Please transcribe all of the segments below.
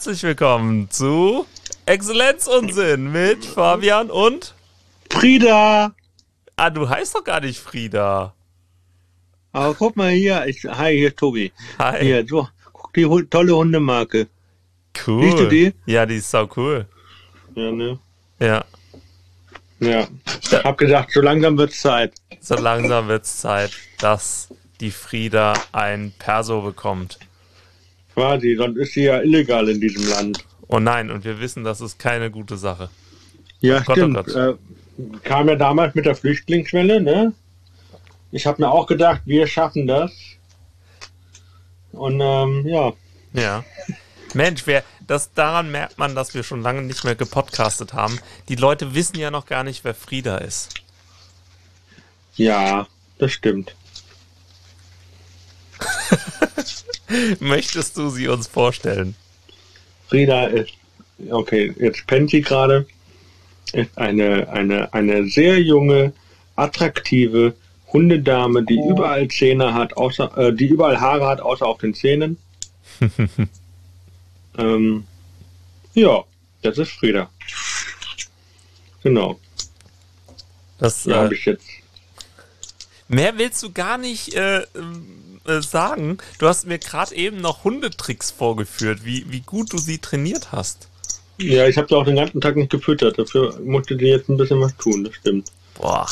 Herzlich willkommen zu Exzellenzunsinn mit Fabian und Frieda! Ah, du heißt doch gar nicht Frieda. Aber guck mal hier, ich, hi, hier ist Tobi. Hi. Hier, so, guck die tolle Hundemarke. Cool. Siehst du die? Ja, die ist sau cool. Ja, ne? Ja. Ja. Hab gedacht, so langsam wird's Zeit. So langsam wird's Zeit, dass die Frieda ein Perso bekommt. Quasi, sonst ist sie ja illegal in diesem Land. Oh nein, und wir wissen, das ist keine gute Sache. Ja, Gott, oh stimmt. Gott. Äh, kam ja damals mit der Flüchtlingswelle, ne? Ich habe mir auch gedacht, wir schaffen das. Und ähm, ja, Ja. Mensch, wer, das, daran merkt man, dass wir schon lange nicht mehr gepodcastet haben. Die Leute wissen ja noch gar nicht, wer Frieda ist. ja, das stimmt. Möchtest du sie uns vorstellen? Frieda ist, okay, jetzt pennt sie gerade, ist eine, eine, eine sehr junge, attraktive Hundedame, die überall Zähne hat, außer, äh, die überall Haare hat, außer auf den Zähnen. ähm, ja, das ist Frieda. Genau, Das, ja, äh, habe ich jetzt. Mehr willst du gar nicht äh, ähm, äh, sagen. Du hast mir gerade eben noch Hundetricks vorgeführt, wie, wie gut du sie trainiert hast. Ja, ich habe sie auch den ganzen Tag nicht gefüttert. Dafür musste die jetzt ein bisschen was tun, das stimmt. Boah.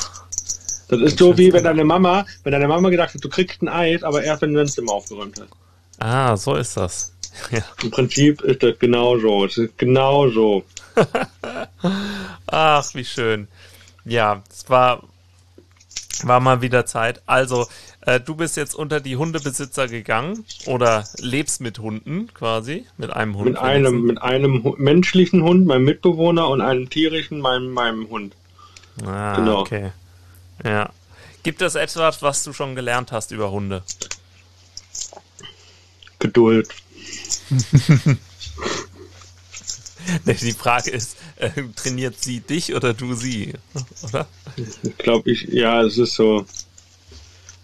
Das ist so wie wenn deine Mama, wenn deine Mama gedacht hat, du kriegst ein Eis, aber erst wenn du dein Zimmer aufgeräumt hast. Ah, so ist das. Ja. Im Prinzip ist das genau so. Es ist genau so. Ach, wie schön. Ja, es war, war mal wieder Zeit. Also, äh, du bist jetzt unter die Hundebesitzer gegangen oder lebst mit Hunden quasi, mit einem Hund. Mit einem, mit einem menschlichen Hund, meinem Mitbewohner, und einem tierischen, meinem, meinem Hund. Ah, genau. okay. Ja. Gibt es etwas, was du schon gelernt hast über Hunde? Geduld. Die Frage ist, äh, trainiert sie dich oder du sie? Oder? Ich glaube, ich, ja, es ist so.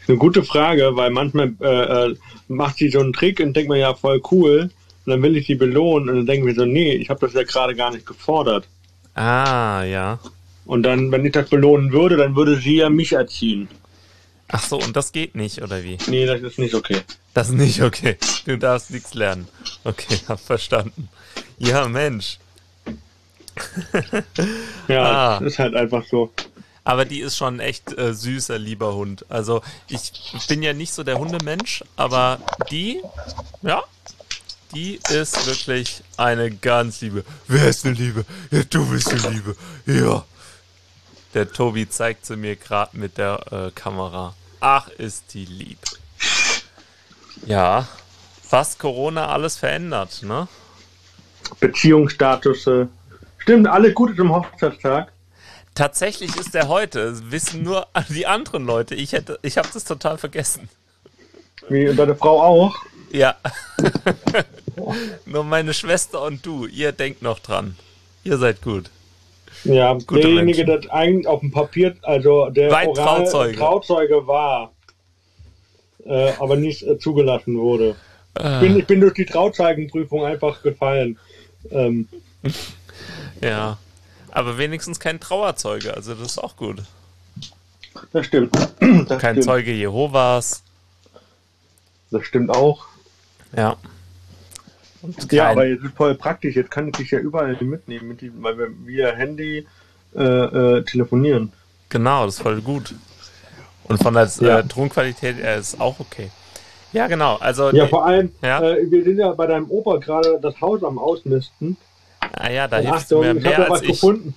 Eine gute Frage, weil manchmal äh, äh, macht sie so einen Trick und denkt man ja voll cool. Und dann will ich sie belohnen und dann denken wir so, nee, ich habe das ja gerade gar nicht gefordert. Ah, ja. Und dann, wenn ich das belohnen würde, dann würde sie ja mich erziehen. Ach so, und das geht nicht, oder wie? Nee, das ist nicht okay. Das ist nicht okay. Du darfst nichts lernen. Okay, hab verstanden. Ja, Mensch. Ja, Ah. das ist halt einfach so. Aber die ist schon echt äh, süßer, lieber Hund. Also ich bin ja nicht so der Hundemensch, aber die, ja, die ist wirklich eine ganz liebe. Wer ist eine Liebe? Ja, du bist eine Liebe. Ja. Der Tobi zeigt sie mir gerade mit der äh, Kamera. Ach, ist die lieb. Ja, was Corona alles verändert, ne? Beziehungsstatus. Äh, stimmt, alle gut zum Hochzeitstag. Tatsächlich ist der heute. Wissen nur die anderen Leute. Ich hätte, ich habe das total vergessen. Wie und deine Frau auch. Ja. nur meine Schwester und du. Ihr denkt noch dran. Ihr seid gut. Ja, Gute derjenige, der eigentlich auf dem Papier, also der oral Trauzeuge. Trauzeuge war, äh, aber nicht äh, zugelassen wurde. Ah. Ich, bin, ich bin durch die Trauzeugenprüfung einfach gefallen. Ähm, Ja. Aber wenigstens kein Trauerzeuge. Also das ist auch gut. das stimmt. Das Kein stimmt. Zeuge Jehovas. Das stimmt auch. Ja. Ja, aber jetzt ist voll praktisch. Jetzt kann ich dich ja überall mitnehmen, mit weil wir via Handy äh, äh, telefonieren. Genau, das ist voll gut. Und von der Ja. äh, Tonqualität her ist auch okay. Ja, genau. Also, Ja, die- vor allem, Ja. Äh, wir sind ja bei deinem Opa gerade das Haus am Ausmisten. Ah, ja, da du Achtung, mir ich mehr was als ich. gefunden.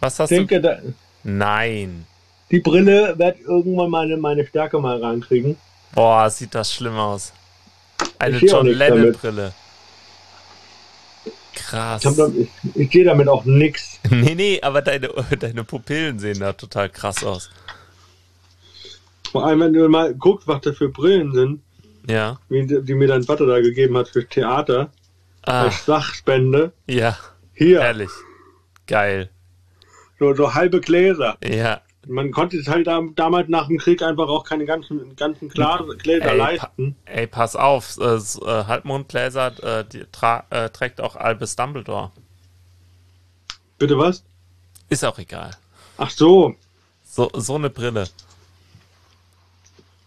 Was Ich hast du? denke, da, Nein. die Brille wird irgendwann meine, meine Stärke mal rankriegen. Boah, sieht das schlimm aus. Eine Ich John nichts Lennon-Brille. Krass. Ich, hab da, ich, ich sehe damit auch nix. Nee, nee, aber deine, deine Pupillen sehen da total krass aus. Vor allem, wenn du mal guckst, was das für Brillen sind, Ja. die die mir dein Vater da gegeben hat für Theater, Ah, als Sachspende. ja, Hier, herrlich. Geil. so, so halbe Gläser. Ja, Man konnte es halt da, damals nach dem Krieg einfach auch keine ganzen, ganzen Glas, Gläser Ey, leisten. Pa ey, pass auf, äh, äh, Halbmondgläser äh, die tra äh, trägt auch Albus Dumbledore. Bitte was? Ist auch egal. Ach so, So, so eine Brille.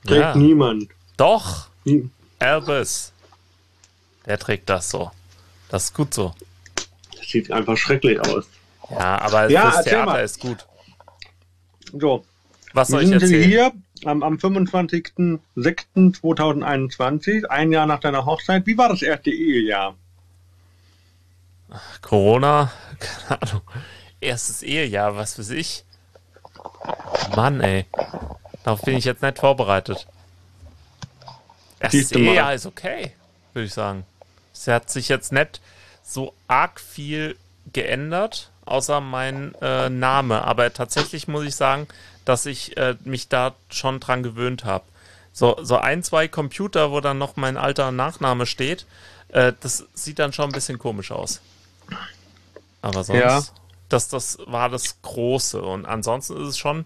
trägt Ja. niemand. Doch, Albus. Der trägt das so. Das ist gut so. Das sieht einfach schrecklich aus. Ja, aber Ja, erzähl Theater mal. ist gut. So, Was wir soll ich sind erzählen? hier am, am 25.06.2021, ein Jahr nach deiner Hochzeit. Wie war das erste Ehejahr? Corona, keine Ahnung. Erstes Ehejahr, was weiß ich. Mann, ey. Darauf bin ich jetzt nicht vorbereitet. Du mal. Ehejahr ist okay, würde ich sagen. Es hat sich jetzt nicht so arg viel geändert, außer mein äh, Name. Aber tatsächlich muss ich sagen, dass ich äh, mich da schon dran gewöhnt habe. So, so ein, zwei Computer, wo dann noch mein alter Nachname steht, äh, das sieht dann schon ein bisschen komisch aus. Aber sonst, Ja. das, das war das Große. Und ansonsten ist es schon,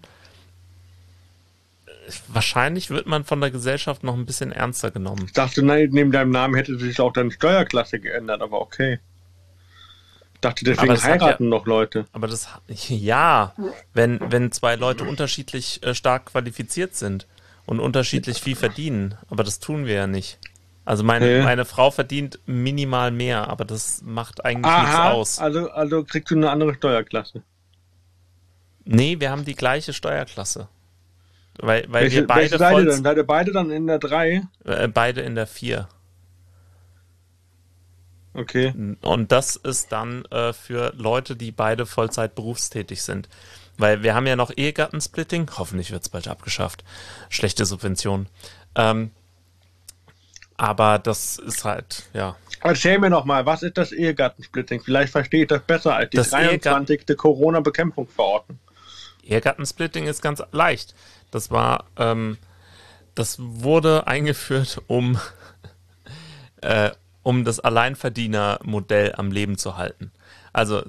wahrscheinlich wird man von der Gesellschaft noch ein bisschen ernster genommen. Ich dachte, nein, neben deinem Namen hätte sich auch deine Steuerklasse geändert, aber okay. Ich dachte, deswegen heiraten noch Leute. Aber das, ja, wenn, wenn zwei Leute unterschiedlich äh, stark qualifiziert sind und unterschiedlich viel verdienen, aber das tun wir ja nicht. Also meine, Nee. meine Frau verdient minimal mehr, aber das macht eigentlich nichts Aha, aus. also, also kriegst du eine andere Steuerklasse. Nee, wir haben die gleiche Steuerklasse. Weil, weil welche, wir beide, welche voll, dann? Seid ihr beide dann in der 3? äh, beide in der 4. Okay. Und das ist dann äh, für Leute, die beide Vollzeit berufstätig sind. Weil wir haben ja noch Ehegattensplitting. Hoffentlich wird es bald abgeschafft. Schlechte Subvention. Ähm, aber das ist halt, ja. Erzähl mir noch mal, was ist das Ehegattensplitting? Vielleicht verstehe ich das besser als die Das 23. Corona-Bekämpfungsverordnung. Ehegattensplitting ist ganz leicht. Das war, ähm, das wurde eingeführt, um, äh, um das Alleinverdienermodell am Leben zu halten. Also,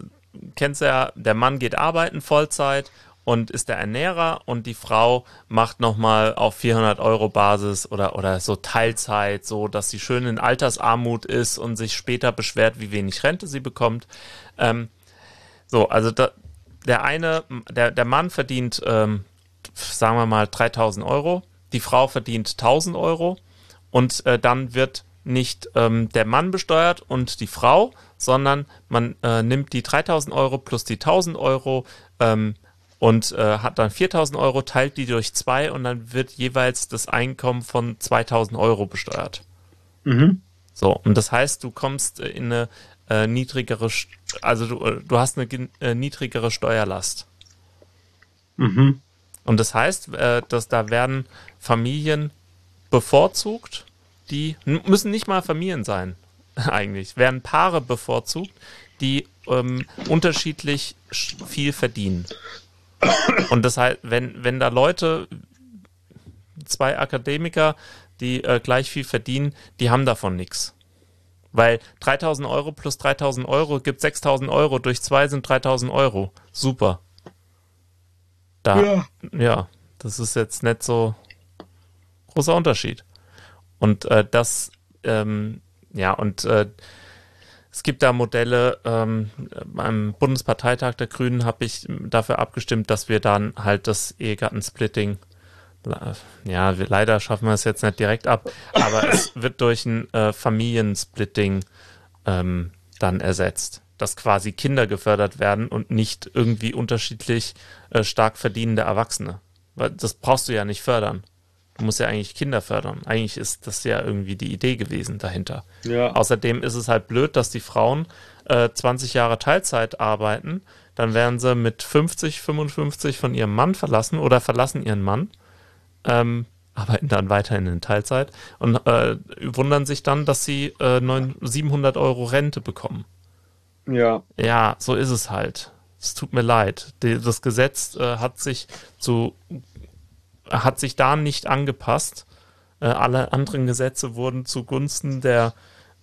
kennst ja, der Mann geht arbeiten Vollzeit und ist der Ernährer und die Frau macht nochmal auf 400 Euro Basis oder, oder so Teilzeit, so dass sie schön in Altersarmut ist und sich später beschwert, wie wenig Rente sie bekommt. Ähm, so, also da, der eine, der, der Mann verdient, ähm, sagen wir mal, 3000 Euro, die Frau verdient 1000 Euro und äh, dann wird nicht ähm, der Mann besteuert und die Frau, sondern man äh, nimmt die 3000 Euro plus die 1000 Euro ähm, und äh, hat dann 4000 Euro, teilt die durch zwei und dann wird jeweils das Einkommen von 2000 Euro besteuert. Mhm. So, und das heißt, du kommst äh, in eine äh, niedrigere, also du, äh, du hast eine äh, niedrigere Steuerlast. Mhm. Und das heißt, äh, dass da werden Familien bevorzugt, die müssen nicht mal Familien sein, eigentlich, werden Paare bevorzugt, die ähm, unterschiedlich sch- viel verdienen. Und das heißt, wenn, wenn da Leute, zwei Akademiker, die äh, gleich viel verdienen, die haben davon nichts. Weil 3000 Euro plus 3000 Euro gibt 6000 Euro, durch zwei sind 3000 Euro. Super. Da, Ja. ja, das ist jetzt nicht so großer Unterschied. Und äh, das, ähm, ja, und äh, es gibt da Modelle, ähm, beim Bundesparteitag der Grünen habe ich dafür abgestimmt, dass wir dann halt das Ehegattensplitting, le- ja, wir, leider schaffen wir es jetzt nicht direkt ab, aber es wird durch ein äh, Familiensplitting ähm, dann ersetzt, dass quasi Kinder gefördert werden und nicht irgendwie unterschiedlich äh, stark verdienende Erwachsene. Weil das brauchst du ja nicht fördern. Du musst ja eigentlich Kinder fördern. Eigentlich ist das ja irgendwie die Idee gewesen dahinter. Ja. Außerdem ist es halt blöd, dass die Frauen äh, 20 Jahre Teilzeit arbeiten, dann werden sie mit 50, 55 von ihrem Mann verlassen oder verlassen ihren Mann, ähm, arbeiten dann weiterhin in Teilzeit und äh, wundern sich dann, dass sie äh, 9, 700 Euro Rente bekommen. Ja. Ja, so ist es halt. Es tut mir leid. Das Gesetz äh, hat sich zu hat sich da nicht angepasst. Äh, alle anderen Gesetze wurden zugunsten der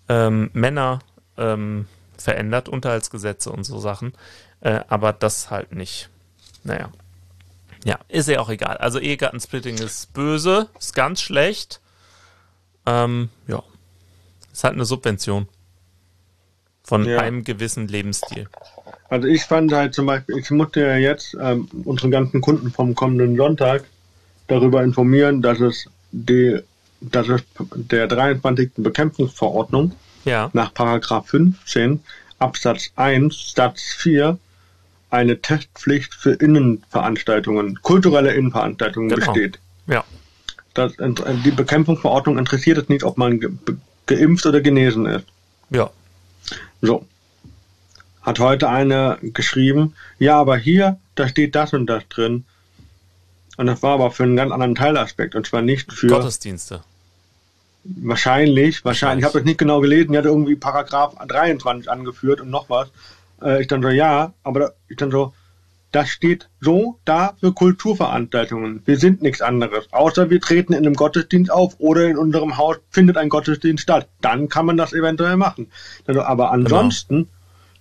ähm, Männer ähm, verändert, Unterhaltsgesetze und so Sachen. Äh, aber das halt nicht. Naja. Ja, ist ja auch egal. Also Ehegattensplitting ist böse, ist ganz schlecht. Ähm, ja. Ist halt eine Subvention von ja. einem gewissen Lebensstil. Also ich fand halt zum Beispiel, ich musste ja jetzt ähm, unsere ganzen Kunden vom kommenden Sonntag darüber informieren, dass es die, dass es der 23. Bekämpfungsverordnung ja. nach Paragraph 15 Absatz 1 Satz 4 eine Testpflicht für Innenveranstaltungen, kulturelle Innenveranstaltungen genau. besteht. Ja. Das, die Bekämpfungsverordnung interessiert es nicht, ob man ge geimpft oder genesen ist. Ja. So. Hat heute eine geschrieben, ja, aber hier, da steht das und das drin. Und das war aber für einen ganz anderen Teilaspekt und zwar nicht für Gottesdienste. Wahrscheinlich, wahrscheinlich. Ich habe das nicht genau gelesen. Die hat irgendwie Paragraph 23 angeführt und noch was. Äh, ich dann so, ja, aber ich dann so, das steht so da für Kulturveranstaltungen. Wir sind nichts anderes. Außer wir treten in einem Gottesdienst auf oder in unserem Haus findet ein Gottesdienst statt. Dann kann man das eventuell machen. Also, aber genau. ansonsten genau.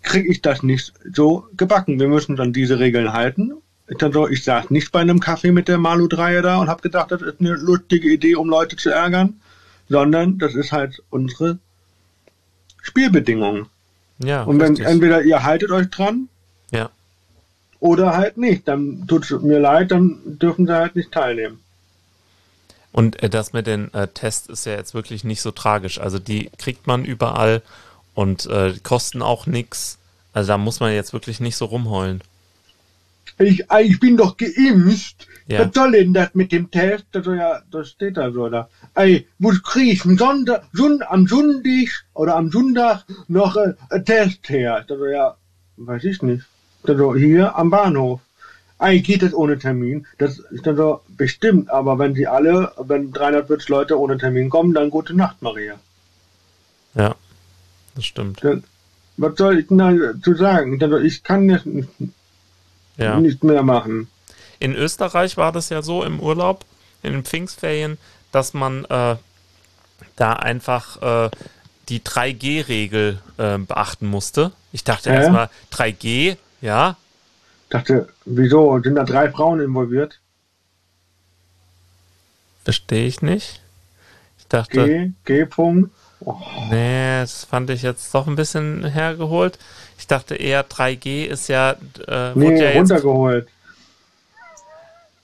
kriege ich das nicht so gebacken. Wir müssen dann diese Regeln halten. Ich, dann so, ich saß nicht bei einem Kaffee mit der Malu 3 da und habe gedacht, das ist eine lustige Idee, um Leute zu ärgern, sondern das ist halt unsere Spielbedingungen. Ja, und wenn richtig. entweder ihr haltet euch dran, ja. oder halt nicht, dann tut es mir leid, dann dürfen sie halt nicht teilnehmen. Und äh, das mit den äh, Tests ist ja jetzt wirklich nicht so tragisch. Also die kriegt man überall und äh, kosten auch nichts. Also da muss man jetzt wirklich nicht so rumheulen. Ich, ich bin doch geimpft. Ja. Was soll denn das mit dem Test? Also ja, das steht da so da. Ey, wo kriege ich am Sonntag, am Sonntag oder am Sonntag noch äh, ein Test her? Also ja, weiß ich nicht. Also hier am Bahnhof. Ey, geht das ohne Termin? Das ist dann so bestimmt, aber wenn sie alle, wenn 340 Leute ohne Termin kommen, dann gute Nacht, Maria. Ja, das stimmt. Das, was soll ich denn dazu sagen? Also ich kann das ja. nicht mehr machen. In Österreich war das ja so im Urlaub, in den Pfingstferien, dass man äh, da einfach äh, die 3G-Regel äh, beachten musste. Ich dachte ja. erstmal, 3G, ja. Ich dachte, wieso? Sind da drei Frauen involviert? Verstehe ich nicht. Ich dachte. G, G. -Punkt. Oh. Nee, das fand ich jetzt doch ein bisschen hergeholt. Ich dachte eher 3G ist ja. Äh, nee, ja runtergeholt.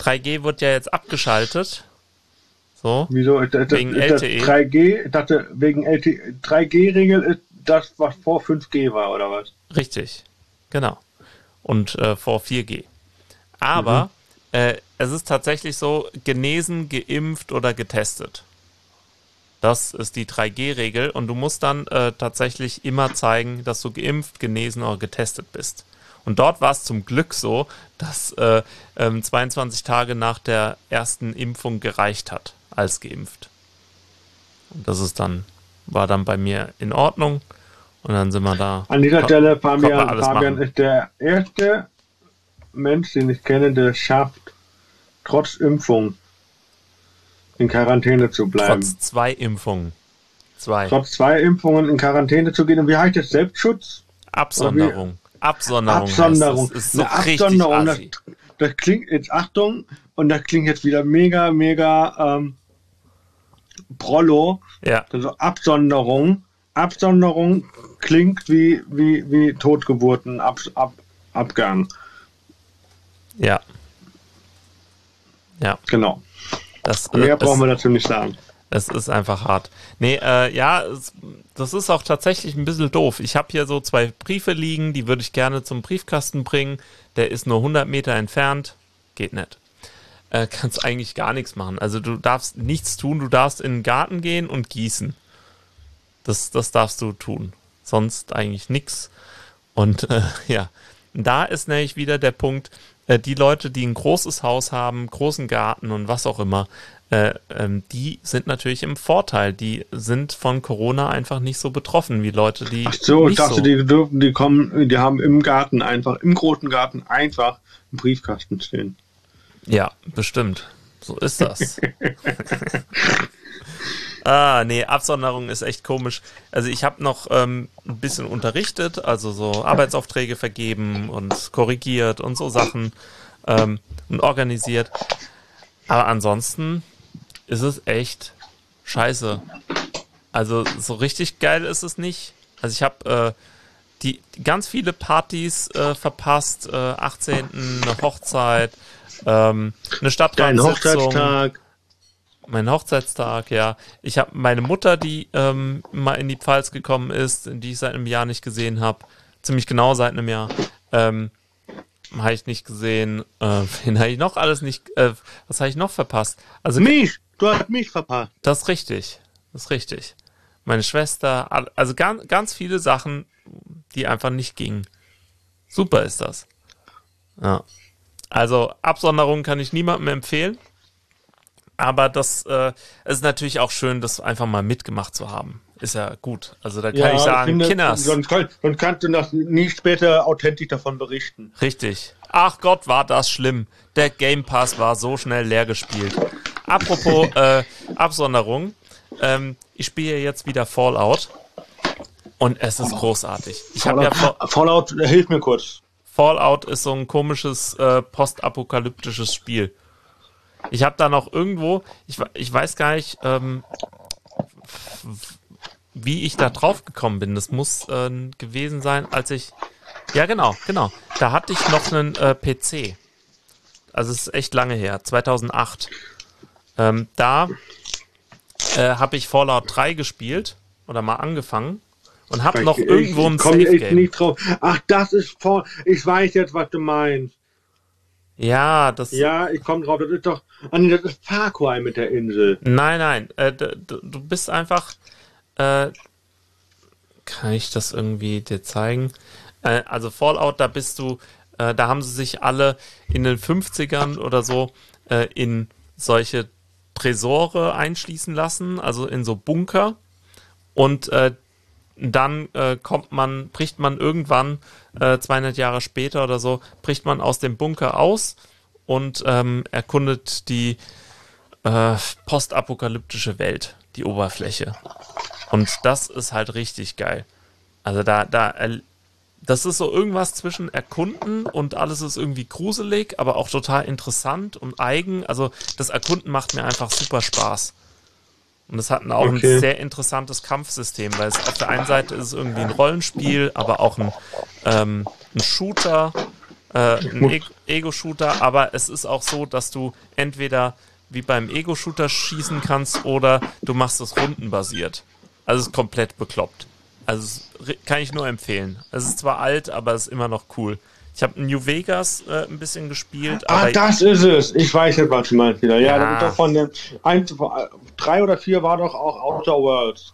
3G wird ja jetzt abgeschaltet. So. Wieso? Das, wegen das, LTE. 3G, ich dachte, wegen LTE. 3G-Regel ist das, was vor 5G war, oder was? Richtig. Genau. Und äh, vor 4G. Aber mhm. äh, es ist tatsächlich so, genesen, geimpft oder getestet. Das ist die 3G-Regel und du musst dann äh, tatsächlich immer zeigen, dass du geimpft, genesen oder getestet bist. Und dort war es zum Glück so, dass äh, ähm, 22 Tage nach der ersten Impfung gereicht hat als geimpft. Und das ist dann, war dann bei mir in Ordnung. Und dann sind wir da. An dieser Stelle, Fabian, Fabian ist der erste Mensch, den ich kenne, der schafft, trotz Impfung in Quarantäne zu bleiben. Trotz zwei Impfungen. Zwei. Trotz zwei Impfungen in Quarantäne zu gehen. Und wie heißt das? Selbstschutz? Absonderung. Absonderung. Absonderung. Das. ist so Absonderung. Das, das, klingt jetzt, Achtung, und das klingt jetzt wieder mega, mega ähm, Prollo. Ja. Also Absonderung. Absonderung klingt wie, wie, wie Totgeburten, Ab, Ab, Abgang. Ja. Ja. Genau. Das, Mehr brauchen wir dazu nicht sagen. Es ist einfach hart. Nee, äh, ja, es, das ist auch tatsächlich ein bisschen doof. Ich habe hier so zwei Briefe liegen, die würde ich gerne zum Briefkasten bringen. Der ist nur 100 Meter entfernt. Geht nicht. Äh, kannst eigentlich gar nichts machen. Also du darfst nichts tun. Du darfst in den Garten gehen und gießen. Das, das darfst du tun. Sonst eigentlich nichts. Und äh, ja, da ist nämlich wieder der Punkt, äh, die Leute, die ein großes Haus haben, großen Garten und was auch immer, äh, ähm, die sind natürlich im Vorteil. Die sind von Corona einfach nicht so betroffen wie Leute, die. Ach so, ich dachte, so die dürfen, die kommen, die haben im Garten einfach, im großen Garten einfach einen Briefkasten stehen. Ja, bestimmt. So ist das. Ah, nee, Absonderung ist echt komisch. Also ich habe noch ähm, ein bisschen unterrichtet, also so Arbeitsaufträge vergeben und korrigiert und so Sachen. ähm, und organisiert. Aber ansonsten ist es echt scheiße. Also so richtig geil ist es nicht. Also ich habe äh, die, ganz viele Partys äh, verpasst. Äh, 18. eine Hochzeit, ähm, eine Stadtratssitzung. Hochzeitstag. Mein Hochzeitstag, ja. Ich habe meine Mutter, die ähm, mal in die Pfalz gekommen ist, die ich seit einem Jahr nicht gesehen habe. Ziemlich genau seit einem Jahr. Ähm, habe ich nicht gesehen. Äh, wen habe ich noch alles nicht. Äh, was habe ich noch verpasst? Also mich. Du hast mich verpasst. Das ist richtig. Das ist richtig. Meine Schwester. Also ganz, ganz viele Sachen, die einfach nicht gingen. Super ist das. Ja. Also Absonderung kann ich niemandem empfehlen. Aber das äh, ist natürlich auch schön, das einfach mal mitgemacht zu haben. Ist ja gut. Also da kann ja, ich sagen, Kinders. Sonst, sonst kannst du das nie später authentisch davon berichten. Richtig. Ach Gott, war das schlimm. Der Game Pass war so schnell leer gespielt. Apropos äh, Absonderung. Ähm, ich spiele jetzt wieder Fallout. Und es ist großartig. Ich Fallout, ja Fallout, hilf mir kurz. Fallout ist so ein komisches äh, postapokalyptisches Spiel. Ich habe da noch irgendwo, ich, ich weiß gar nicht, ähm, wie ich da drauf gekommen bin. Das muss äh, gewesen sein, als ich. Ja, genau, genau. Da hatte ich noch einen äh, PC. Also es ist echt lange her, 2008. Ähm, da äh, habe ich Fallout 3 gespielt oder mal angefangen und habe noch irgendwo ein Safe Game. Nicht drauf. Ach, das ist Fallout. Ich weiß jetzt, was du meinst. Ja, das. Ja, ich komme drauf. Das ist doch. Ah, nee, das ist Far Cry mit der Insel. Nein, nein. Äh, du, du bist einfach. Äh, kann ich das irgendwie dir zeigen? Äh, also Fallout, da bist du. Äh, da haben sie sich alle in den 50ern oder so äh, in solche Tresore einschließen lassen, also in so Bunker. Und äh, dann äh, kommt man, bricht man irgendwann, äh, 200 Jahre später oder so, bricht man aus dem Bunker aus und ähm, erkundet die äh, postapokalyptische Welt, die Oberfläche. Und das ist halt richtig geil. Also da, da, das ist so irgendwas zwischen Erkunden und alles ist irgendwie gruselig, aber auch total interessant und eigen. Also das Erkunden macht mir einfach super Spaß. Und es hat auch okay. ein sehr interessantes Kampfsystem, weil es auf der einen Seite ist es irgendwie ein Rollenspiel, aber auch ein, ähm, ein Shooter, äh, ein e Ego-Shooter, aber es ist auch so, dass du entweder wie beim Ego-Shooter schießen kannst oder du machst es rundenbasiert. Also es ist komplett bekloppt. Also kann ich nur empfehlen. Es ist zwar alt, aber es ist immer noch cool. Ich habe New Vegas äh, ein bisschen gespielt. Ah, das ist es. Ich weiß jetzt, was du meinst wieder. Ja, ja. doch von den ein, drei oder vier war doch auch Outer Worlds.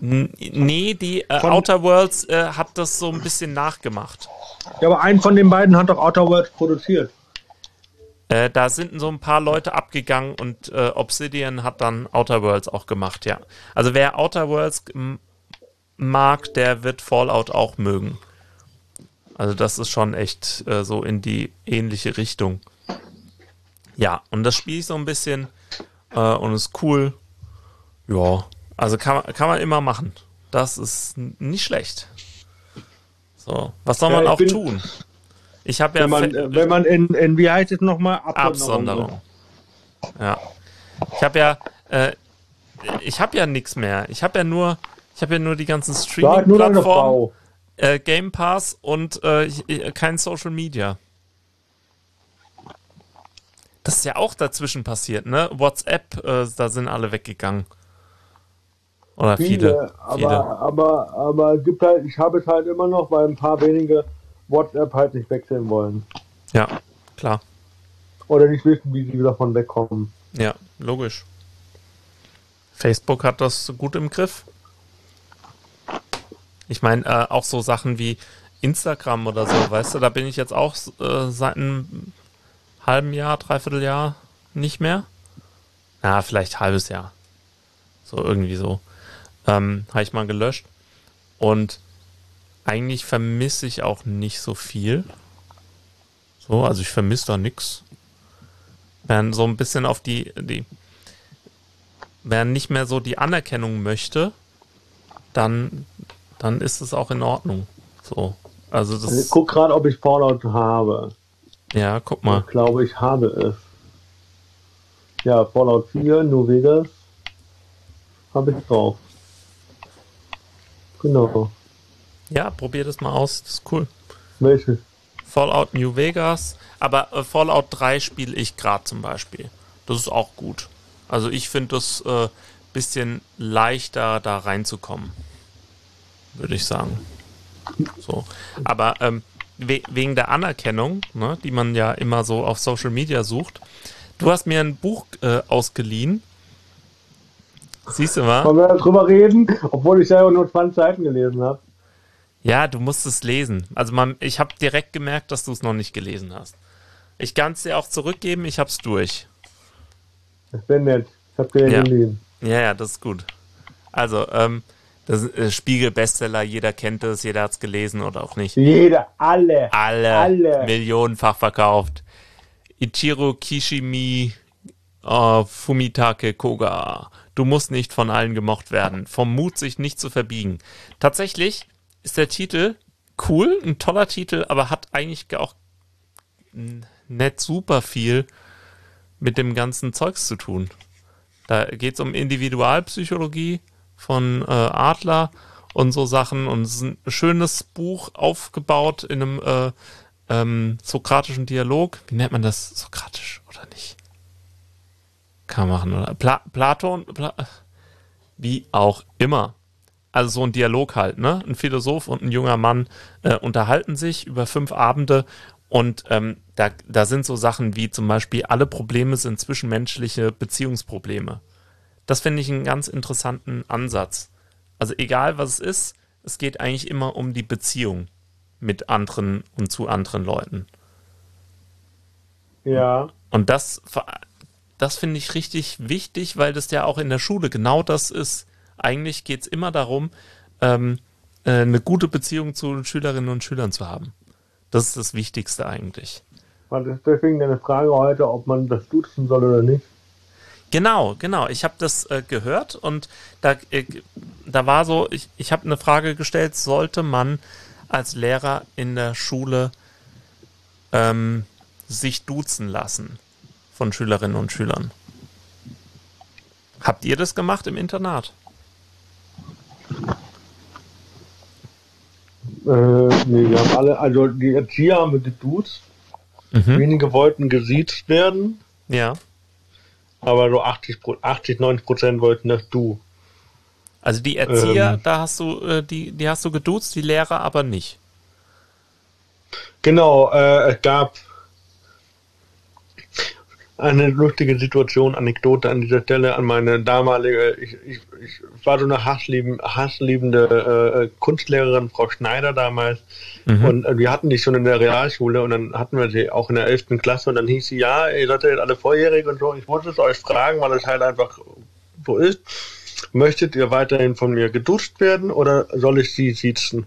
Nee, die äh, Outer Worlds äh, hat das so ein bisschen nachgemacht. Ja, aber einen von den beiden hat doch Outer Worlds produziert. Äh, da sind so ein paar Leute abgegangen und äh, Obsidian hat dann Outer Worlds auch gemacht, ja. Also wer Outer Worlds mag, der wird Fallout auch mögen. Also das ist schon echt äh, so in die ähnliche Richtung. Ja, und das spiele ich so ein bisschen äh, und ist cool. Ja, also kann, kann man immer machen. Das ist nicht schlecht. So, was soll man ja, auch bin, tun? Ich habe ja. Wenn man, äh, wenn man in, in, wie heißt es nochmal? Absonderung. Absonderung. Ja. Ich habe ja, äh, ich habe ja nichts mehr. Ich habe ja nur, ich habe ja nur die ganzen Streaming-Plattformen äh, Game Pass und äh, kein Social Media. Das ist ja auch dazwischen passiert, ne? WhatsApp, äh, da sind alle weggegangen. Oder viele. viele. Aber, viele. aber, aber gibt halt, ich habe es halt immer noch, weil ein paar wenige WhatsApp halt nicht wechseln wollen. Ja, klar. Oder nicht wissen, wie sie davon wegkommen. Ja, logisch. Facebook hat das gut im Griff. Ich meine, äh, auch so Sachen wie Instagram oder so, weißt du, da bin ich jetzt auch äh, seit einem halben Jahr, dreiviertel Jahr nicht mehr. Na, vielleicht halbes Jahr. So irgendwie so. Ähm, Habe ich mal gelöscht. Und eigentlich vermisse ich auch nicht so viel. So, also ich vermisse da nichts. Wenn so ein bisschen auf die, die, wer nicht mehr so die Anerkennung möchte, dann dann ist es auch in Ordnung. So. Also das ich guck gerade, ob ich Fallout habe. Ja, guck mal. Ich glaube, ich habe es. Ja, Fallout 4, New Vegas habe ich drauf. Genau. Ja, probier das mal aus. Das ist cool. Welches? Fallout New Vegas. Aber äh, Fallout 3 spiele ich gerade zum Beispiel. Das ist auch gut. Also ich finde das äh, bisschen leichter da reinzukommen. Würde ich sagen. So. Aber ähm, we wegen der Anerkennung, ne, die man ja immer so auf Social Media sucht, du hast mir ein Buch äh, ausgeliehen. Siehst du mal? Wollen wir darüber reden, obwohl ich selber nur 20 Seiten gelesen habe. Ja, du musst es lesen. Also man, ich habe direkt gemerkt, dass du es noch nicht gelesen hast. Ich kann es dir auch zurückgeben, ich hab's durch. Das wäre nett. Ich habe dir Ja. gelesen. Ja, ja, das ist gut. Also, ähm, das ist äh, Spiegel-Bestseller, jeder kennt es, jeder hat's gelesen oder auch nicht. Jeder, alle. Alle, Alle. millionenfach verkauft. Ichiro Kishimi äh, Fumitake Koga. Du musst nicht von allen gemocht werden. Vom Mut, sich nicht zu verbiegen. Tatsächlich ist der Titel cool, ein toller Titel, aber hat eigentlich auch nicht super viel mit dem ganzen Zeugs zu tun. Da geht es um Individualpsychologie von äh, Adler und so Sachen. Und es ist ein schönes Buch aufgebaut in einem äh, ähm, sokratischen Dialog. Wie nennt man das? Sokratisch oder nicht? Kann man machen, oder? Pla Platon? Pla wie auch immer. Also so ein Dialog halt, ne? Ein Philosoph und ein junger Mann äh, unterhalten sich über fünf Abende und ähm, da, da sind so Sachen wie zum Beispiel, alle Probleme sind zwischenmenschliche Beziehungsprobleme. Das finde ich einen ganz interessanten Ansatz. Also egal was es ist, es geht eigentlich immer um die Beziehung mit anderen und zu anderen Leuten. Ja. Und das, das finde ich richtig wichtig, weil das ja auch in der Schule genau das ist. Eigentlich geht es immer darum, ähm, äh, eine gute Beziehung zu Schülerinnen und Schülern zu haben. Das ist das Wichtigste eigentlich. Und das ist deswegen eine Frage heute, ob man das duzen soll oder nicht. Genau, genau. Ich habe das äh, gehört und da, äh, da war so, ich, ich habe eine Frage gestellt, sollte man als Lehrer in der Schule ähm, sich duzen lassen von Schülerinnen und Schülern? Habt ihr das gemacht im Internat? Äh, nee, wir haben alle, also die Erzieher haben wir geduzt. Mhm. Wenige wollten gesiezt werden, Ja. aber so 80, Pro- 80 90 Prozent wollten das Du. Also die Erzieher, Ähm. da hast du, äh, die, die hast du geduzt, die Lehrer aber nicht. Genau, äh, es gab eine lustige Situation, Anekdote an dieser Stelle an meine damalige, ich, ich, ich war so eine hasslieben, hassliebende äh, Kunstlehrerin, Frau Schneider damals. Und äh, wir hatten die schon in der Realschule und dann hatten wir sie auch in der 11. Klasse und dann hieß sie, ja, ihr seid ja jetzt alle volljährig und so. Ich wollte es euch fragen, weil es halt einfach so ist. Möchtet ihr weiterhin von mir geduscht werden oder soll ich sie siezen?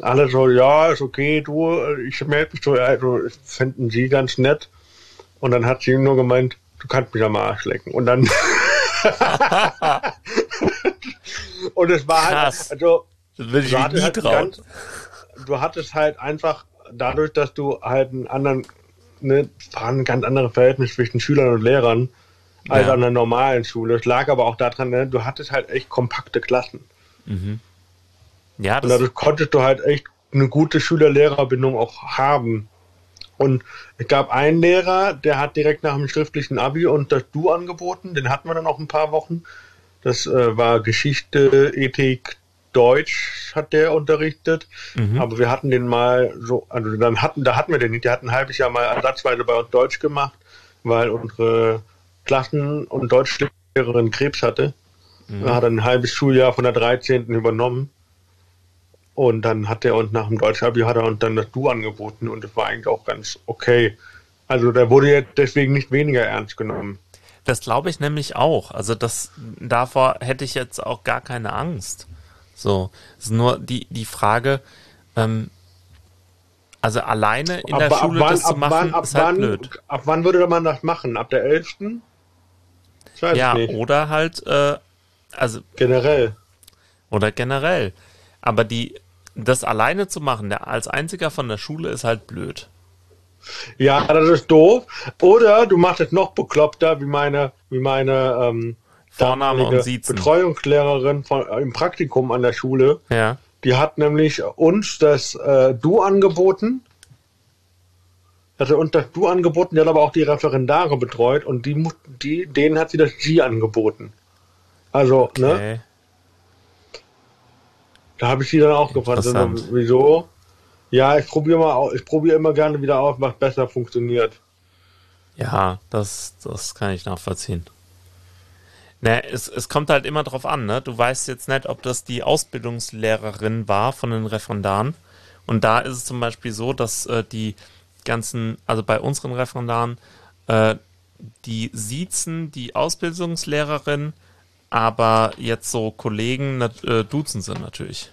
Alle so, ja, ist okay, du, ich melde mich so, also finden sie ganz nett. Und dann hat sie nur gemeint, du kannst mich am Arsch lecken. Und dann. und es war Krass. halt, also, Das würde ich du hattest, halt ganz, du hattest halt einfach dadurch, dass du halt einen anderen, ne, war ein ganz anderes Verhältnis zwischen Schülern und Lehrern als Ja. an der normalen Schule. Es lag aber auch daran, ne, du hattest halt echt kompakte Klassen. Ja, Und das, dadurch konntest du halt echt eine gute Schüler-Lehrer-Bindung auch haben. Und es gab einen Lehrer, der hat direkt nach dem schriftlichen Abi und das Du angeboten. Den hatten wir dann auch ein paar Wochen. Das äh, war Geschichte, Ethik, Deutsch hat der unterrichtet. Aber wir hatten den mal so, also dann hatten, da hatten wir den nicht. Der hat ein halbes Jahr mal ersatzweise bei uns Deutsch gemacht, weil unsere Klassen- und Deutschlehrerin Krebs hatte. Er hat ein halbes Schuljahr von der 13. übernommen. Und dann hat er uns nach dem Deutschabi hat er uns dann das Du angeboten und das war eigentlich auch ganz okay. Also der wurde jetzt deswegen nicht weniger ernst genommen. das glaube ich nämlich auch. Also das, davor hätte ich jetzt auch gar keine Angst. So, es ist nur die, die Frage, ähm, also alleine in der Schule das zu machen, ab ist halt wann, blöd. ab wann würde man das machen? Ab der 11.? Ich weiß Ja, nicht. oder halt, äh, also Generell. Oder generell. Aber die, das alleine zu machen, der als einziger von der Schule, ist halt blöd. Ja, das ist doof. Oder du machst es noch bekloppter, wie meine, wie meine ähm, Vorname und Siezen. Betreuungslehrerin von, äh, im Praktikum an der Schule. Ja. Die hat nämlich uns das äh, Du angeboten. Hatte uns das Du angeboten, die hat aber auch die Referendare betreut und die, die denen hat sie das Sie angeboten. Also, ne? Da habe ich sie dann auch gefragt, Interessant. wieso? Ja, ich probiere mal, ich probiere immer gerne wieder aus, was besser funktioniert. Ja, das, das kann ich nachvollziehen. Ne, es, es kommt halt immer drauf an, ne? Du weißt jetzt nicht, ob das die Ausbildungslehrerin war von den Referendaren. Und da ist es zum Beispiel so, dass äh, die ganzen, also bei unseren Referendaren, äh, die siezen die Ausbildungslehrerin, aber jetzt so Kollegen äh, duzen sie natürlich.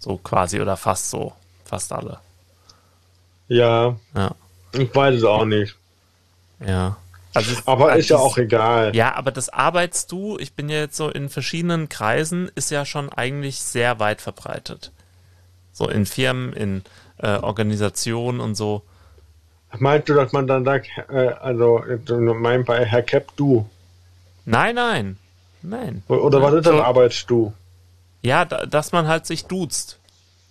So quasi oder fast so. Fast alle. Ja, Ja. ich weiß es auch nicht. Ja. Also es- Aber also ist ja auch egal. Ja, aber das arbeitst du, ich bin ja jetzt so in verschiedenen Kreisen, ist ja schon eigentlich sehr weit verbreitet. So in Firmen, in äh, Organisationen und so. Meinst du, dass man dann sagt, äh, also in meinem Fall, Herr Kepp, du? Nein, nein, nein. Oder was ist das So, Arbeitsdu? Ja, da, dass man halt sich duzt.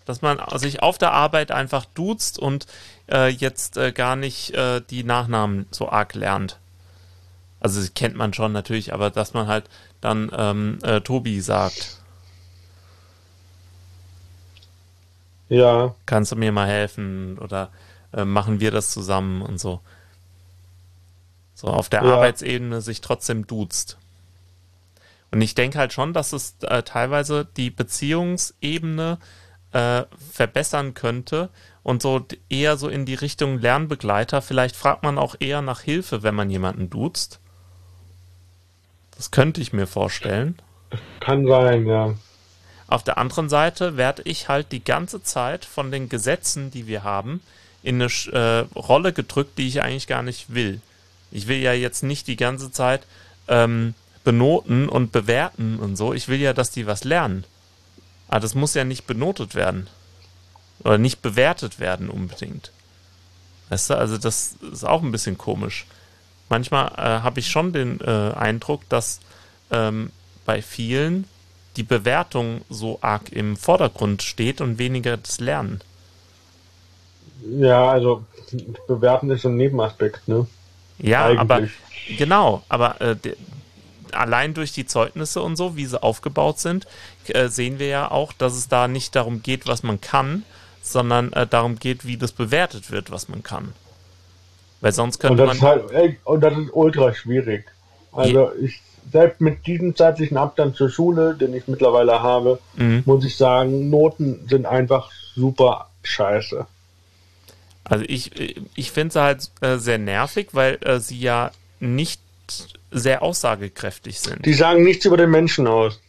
Dass man sich auf der Arbeit einfach duzt und äh, jetzt äh, gar nicht äh, die Nachnamen so arg lernt. Also das kennt man schon natürlich, aber dass man halt dann ähm, äh, Tobi sagt. Ja, kannst du mir mal helfen oder äh, machen wir das zusammen und so. So auf der Ja. Arbeitsebene sich trotzdem duzt. Und ich denke halt schon, dass es äh, teilweise die Beziehungsebene äh, verbessern könnte und so eher so in die Richtung Lernbegleiter. Vielleicht fragt man auch eher nach Hilfe, wenn man jemanden duzt. Das könnte ich mir vorstellen. kann sein, ja. Auf der anderen Seite werde ich halt die ganze Zeit von den Gesetzen, die wir haben, in eine äh, Rolle gedrückt, die ich eigentlich gar nicht will. Ich will ja jetzt nicht die ganze Zeit ähm, benoten und bewerten und so. Ich will ja, dass die was lernen. Aber das muss ja nicht benotet werden. Oder nicht bewertet werden unbedingt. Weißt du, also das ist auch ein bisschen komisch. Manchmal äh, habe ich schon den äh, Eindruck, dass ähm, bei vielen die Bewertung so arg im Vordergrund steht und weniger das Lernen. Ja, also bewerten ist so ein Nebenaspekt, ne? Ja, Eigentlich. aber genau, aber äh, allein durch die Zeugnisse und so, wie sie aufgebaut sind, äh, sehen wir ja auch, dass es da nicht darum geht, was man kann, sondern äh, darum geht, wie das bewertet wird, was man kann. Weil sonst Und könnte das man. ist halt, und das ist ultra schwierig. Also ich, selbst mit diesem zeitlichen Abstand zur Schule, den ich mittlerweile habe, Mhm. muss ich sagen, Noten sind einfach super scheiße. Also ich, ich finde sie halt äh, sehr nervig, weil äh, sie ja nicht sehr aussagekräftig sind. Die sagen nichts über den Menschen aus.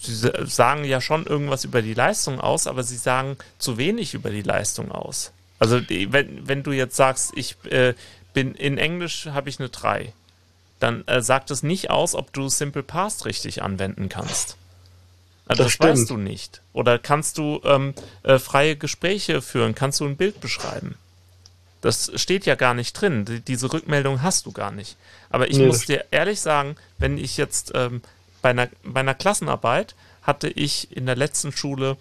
sie sa- sagen ja schon irgendwas über die Leistung aus, aber sie sagen zu wenig über die Leistung aus. Also wenn, wenn du jetzt sagst, ich äh, bin in Englisch habe ich eine 3, dann äh, sagt es nicht aus, ob du Simple Past richtig anwenden kannst. Also Das das weißt du nicht. Oder kannst du ähm, äh, freie Gespräche führen? Kannst du ein Bild beschreiben? Das steht ja gar nicht drin. Die, diese Rückmeldung hast du gar nicht. Aber ich Nee, muss dir ehrlich sagen, wenn ich jetzt ähm, bei, einer, bei einer Klassenarbeit hatte ich in der letzten Schule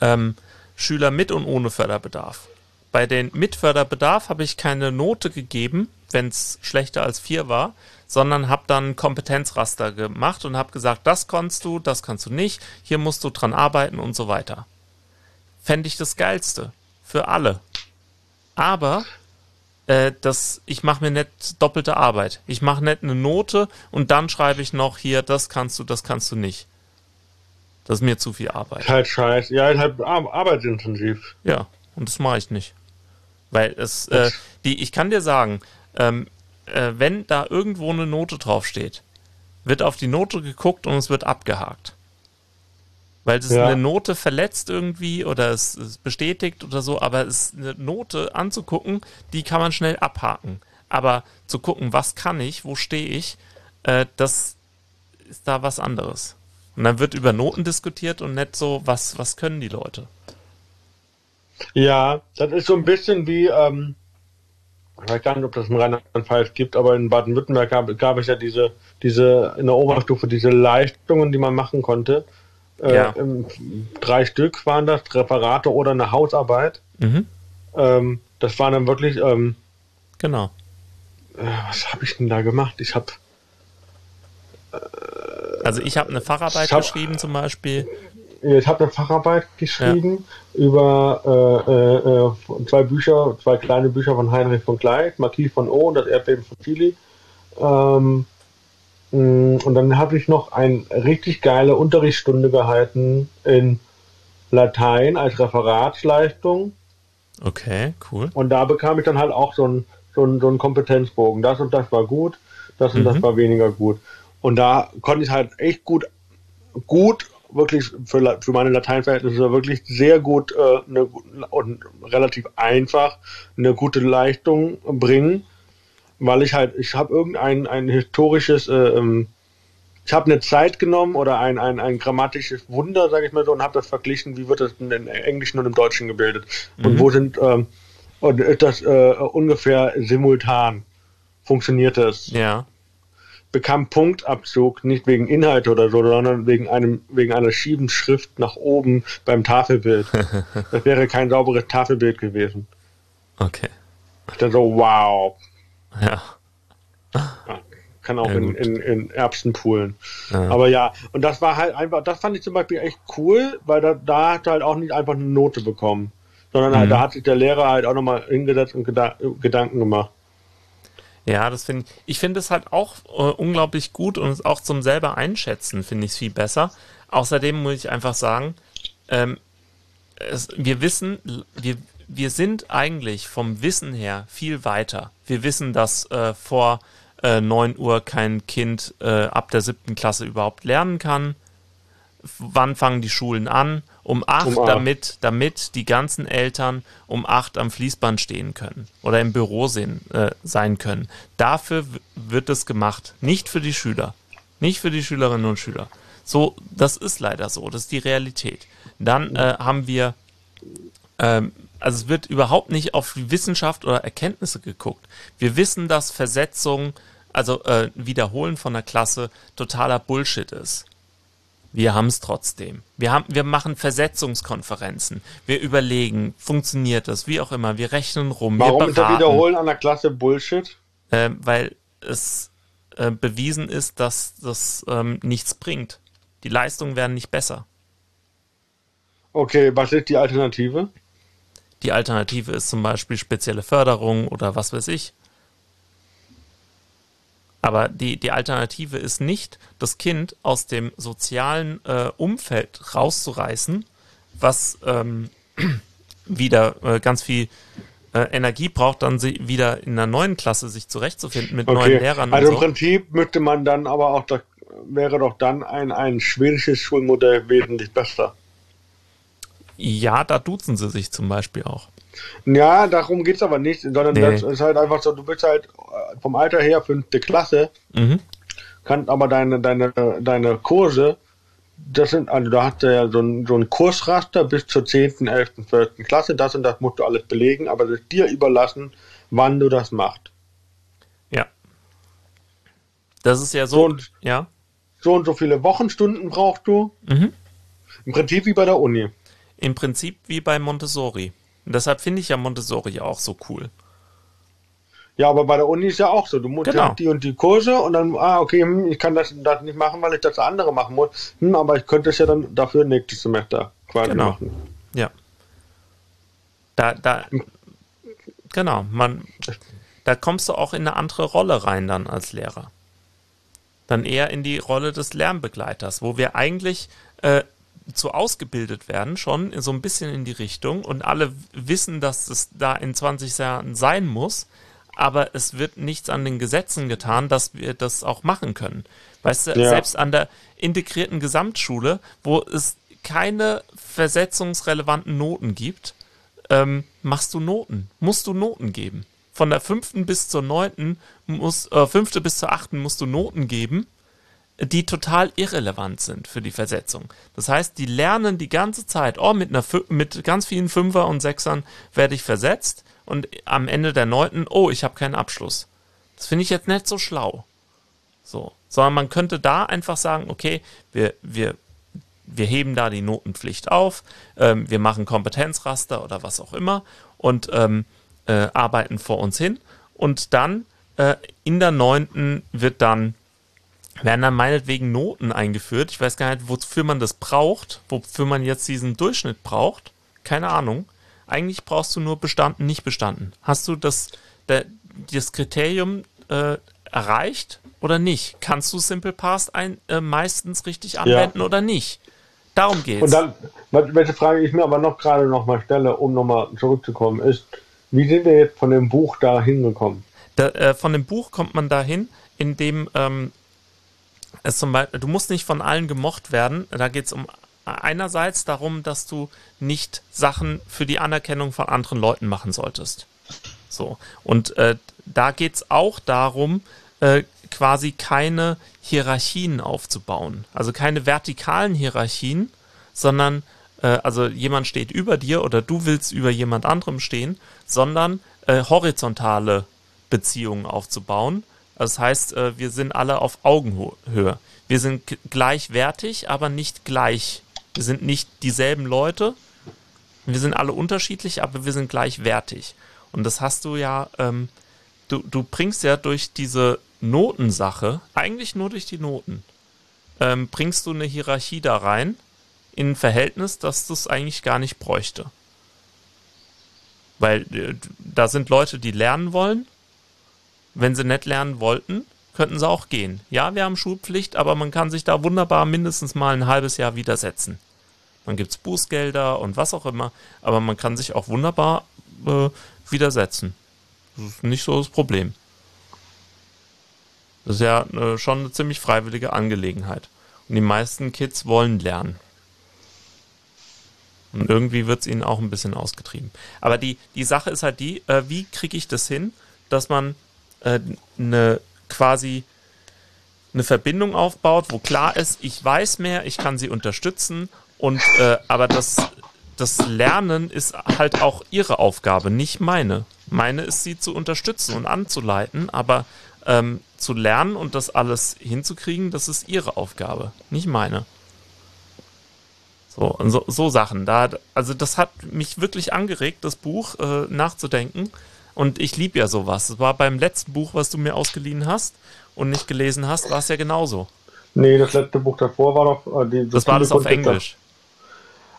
ähm, Schüler mit und ohne Förderbedarf. Bei den mit Förderbedarf habe ich keine Note gegeben, wenn es schlechter als vier war, sondern habe dann Kompetenzraster gemacht und habe gesagt, das kannst du, das kannst du nicht, hier musst du dran arbeiten und so weiter. Fände ich das Geilste. Für alle. Aber äh, das, ich mache mir nicht doppelte Arbeit. Ich mache nicht eine Note und dann schreibe ich noch hier, das kannst du, das kannst du nicht. Das ist mir zu viel Arbeit. Ist halt scheiße. Ja, ist halt ar- arbeitsintensiv. Ja, und das mache ich nicht. Weil es, äh, die, ich kann dir sagen, ähm, äh, wenn da irgendwo eine Note draufsteht, wird auf die Note geguckt und es wird abgehakt. Weil es Ja. eine Note verletzt irgendwie oder es, es bestätigt oder so, aber es eine Note anzugucken, die kann man schnell abhaken. Aber zu gucken, was kann ich, wo stehe ich, äh, das ist da was anderes. Und dann wird über Noten diskutiert und nicht so, was, was können die Leute. Ja, das ist so ein bisschen wie, ähm, ich weiß gar nicht, ob das in Rheinland-Pfalz gibt, aber in Baden-Württemberg gab, gab es ja diese, diese, in der Oberstufe diese Leistungen, die man machen konnte. Äh, Ja. drei Stück waren das, Referate oder eine Hausarbeit. Mhm. Ähm, das waren dann wirklich, ähm, Genau. äh, was habe ich denn da gemacht? Ich habe Also ich habe eine Facharbeit hab- geschrieben zum Beispiel. ich habe eine Facharbeit geschrieben über äh, äh, äh, zwei Bücher, zwei kleine Bücher von Heinrich von Kleist, Marquis von O und das Erdbeben von Chili. Ähm, und dann habe ich noch eine richtig geile Unterrichtsstunde gehalten in Latein als Referatsleistung. Okay, cool. Und da bekam ich dann halt auch so einen so einen- so einen Kompetenzbogen. Das und das war gut, das und das war weniger gut. Und da konnte ich halt echt gut, gut, wirklich für, für meine Lateinverhältnisse wirklich sehr gut äh, eine, und relativ einfach eine gute Leistung bringen, weil ich halt, ich habe irgendein ein historisches, äh, ähm, ich habe eine Zeit genommen oder ein, ein, ein grammatisches Wunder, sage ich mal so, und habe das verglichen, wie wird das in im Englischen und im Deutschen gebildet. Und wo sind, ähm, und ist das äh, ungefähr simultan? Funktioniert das? Ja. Bekam Punktabzug nicht wegen Inhalt oder so, sondern wegen einem wegen einer schiefen Schrift nach oben beim Tafelbild. das wäre kein sauberes Tafelbild gewesen. Okay. Ich dann so, wow, Ja. kann auch Ja, in, in, in Erbsen poolen. Ja. Aber ja, und das war halt einfach, das fand ich zum Beispiel echt cool, weil da, da hat er halt auch nicht einfach eine Note bekommen, sondern halt, Mhm. da hat sich der Lehrer halt auch nochmal hingesetzt und geda Gedanken gemacht. Ja, das finde ich. Ich finde es halt auch äh, unglaublich gut und auch zum selber einschätzen finde ich es viel besser. Außerdem muss ich einfach sagen, ähm, es, wir wissen, wir, wir sind eigentlich vom Wissen her viel weiter. Wir wissen, dass äh, vor äh, 9 Uhr kein Kind äh, ab der siebten Klasse überhaupt lernen kann. Wann fangen die Schulen an? Um acht, Um acht. damit, damit die ganzen Eltern um acht am Fließband stehen können oder im Büro sehen, äh, sein können. Dafür wird es gemacht, nicht für die Schüler, nicht für die Schülerinnen und Schüler. So, das ist leider so, das ist die Realität. Dann äh, haben wir ähm, also es wird überhaupt nicht auf Wissenschaft oder Erkenntnisse geguckt. Wir wissen, dass Versetzung, also äh, Wiederholen von der Klasse totaler Bullshit ist. Wir haben es trotzdem. Wir, haben, wir machen Versetzungskonferenzen. Wir überlegen, funktioniert das, wie auch immer. Wir rechnen rum. Warum wir ist das beraten, Wiederholen an der Klasse Bullshit? äh, weil es äh, bewiesen ist, dass das ähm, nichts bringt. Die Leistungen werden nicht besser. Okay, was ist die Alternative? Die Alternative ist zum Beispiel spezielle Förderung oder was weiß ich. Aber die, die Alternative ist nicht, das Kind aus dem sozialen äh, Umfeld rauszureißen, was ähm, wieder äh, ganz viel äh, Energie braucht, dann sie wieder in einer neuen Klasse sich zurechtzufinden mit neuen Okay, Lehrern also im so. Prinzip müsste man dann aber auch, das wäre doch dann ein, ein schwedisches Schulmodell wesentlich besser. Ja, da duzen sie sich zum Beispiel auch. Ja, darum geht's aber nicht, sondern Nee. das ist halt einfach so, du bist halt äh, vom Alter her fünfte Klasse, Mhm. kannst aber deine, deine, deine Kurse, das sind, also da hast du ja so ein, so ein Kursraster bis zur 10., 11., 12. Klasse, das und das musst du alles belegen, aber es ist dir überlassen, wann du das machst. Ja. Das ist ja so, So und- ja. So und so viele Wochenstunden brauchst du. Mhm. Im Prinzip wie bei der Uni. Im Prinzip wie bei Montessori. Und deshalb finde ich ja Montessori auch so cool. Ja, aber bei der Uni ist ja auch so. Du musst Genau. ja die und die Kurse und dann, ah, okay, hm, ich kann das, das nicht machen, weil ich das andere machen muss. Hm, aber ich könnte es ja dann dafür nächstes Semester quasi Genau. machen. Ja. Da, da, genau, man, da kommst du auch in eine andere Rolle rein dann als Lehrer. Dann eher in die Rolle des Lernbegleiters, wo wir eigentlich äh, zu ausgebildet werden, schon so ein bisschen in die Richtung und alle wissen, dass es da in 20 Jahren sein muss, aber es wird nichts an den Gesetzen getan, dass wir das auch machen können. Weißt du, Ja. selbst an der integrierten Gesamtschule, wo es keine versetzungsrelevanten Noten gibt, ähm, machst du Noten, musst du Noten geben. Von der fünften bis zur neunten muss, äh, fünfte bis zur achten musst du Noten geben. Die total irrelevant sind für die Versetzung. Das heißt, die lernen die ganze Zeit, oh, mit, einer, mit ganz vielen Fünfer und Sechsern werde ich versetzt und am Ende der neunten, oh, ich habe keinen Abschluss. Das finde ich jetzt nicht so schlau. So. Sondern man könnte da einfach sagen, okay, wir, wir, wir heben da die Notenpflicht auf, ähm, wir machen Kompetenzraster oder was auch immer und ähm, äh, arbeiten vor uns hin. Und dann äh, in der neunten wird dann werden dann meinetwegen Noten eingeführt. Ich weiß gar nicht, wofür man das braucht, wofür man jetzt diesen Durchschnitt braucht. Keine Ahnung. Eigentlich brauchst du nur bestanden, nicht bestanden. Hast du das, das Kriterium äh, erreicht oder nicht? Kannst du Simple Past ein, äh, meistens richtig anwenden ja. oder nicht? Darum geht's. Und dann, welche Frage ich mir aber noch gerade noch mal stelle, um nochmal zurückzukommen, ist, wie sind wir jetzt von dem Buch da hingekommen? Da, äh, von dem Buch kommt man dahin, indem ähm, es zum Beispiel, du musst nicht von allen gemocht werden. Da geht es um einerseits darum, dass du nicht Sachen für die Anerkennung von anderen Leuten machen solltest. So. Und äh, da geht es auch darum, äh, quasi keine Hierarchien aufzubauen. Also keine vertikalen Hierarchien, sondern äh, also jemand steht über dir oder du willst über jemand anderem stehen, sondern äh, horizontale Beziehungen aufzubauen. Das heißt, äh, wir sind alle auf Augenhöhe. Wir sind gleichwertig, aber nicht gleich. Wir sind nicht dieselben Leute. Wir sind alle unterschiedlich, aber wir sind gleichwertig. Und das hast du ja, ähm, du, du bringst ja durch diese Notensache, eigentlich nur durch die Noten, ähm, bringst du eine Hierarchie da rein, in ein Verhältnis, dass das eigentlich gar nicht bräuchte. Weil äh, da sind Leute, die lernen wollen. Wenn sie nicht lernen wollten, könnten sie auch gehen. Ja, wir haben Schulpflicht, aber man kann sich da wunderbar mindestens mal ein halbes Jahr widersetzen. Dann gibt es Bußgelder und was auch immer, aber man kann sich auch wunderbar äh, widersetzen. Das ist nicht so das Problem. Das ist ja äh, schon eine ziemlich freiwillige Angelegenheit. Und die meisten Kids wollen lernen. Und irgendwie wird es ihnen auch ein bisschen ausgetrieben. Aber die, die Sache ist halt die, äh, wie kriege ich das hin, dass man äh, eine quasi eine Verbindung aufbaut, wo klar ist, ich weiß mehr, ich kann sie unterstützen und äh, aber das, das Lernen ist halt auch ihre Aufgabe, nicht meine. Meine ist sie zu unterstützen und anzuleiten, aber ähm, zu lernen und das alles hinzukriegen, das ist ihre Aufgabe, nicht meine. So, so, so Sachen. Da, also das hat mich wirklich angeregt, das Buch äh, nachzudenken. Und ich liebe ja sowas. Es war beim letzten Buch, was du mir ausgeliehen hast und nicht gelesen hast, war es ja genauso. Nee, das letzte Buch davor war doch äh, die Das war das auf Englisch.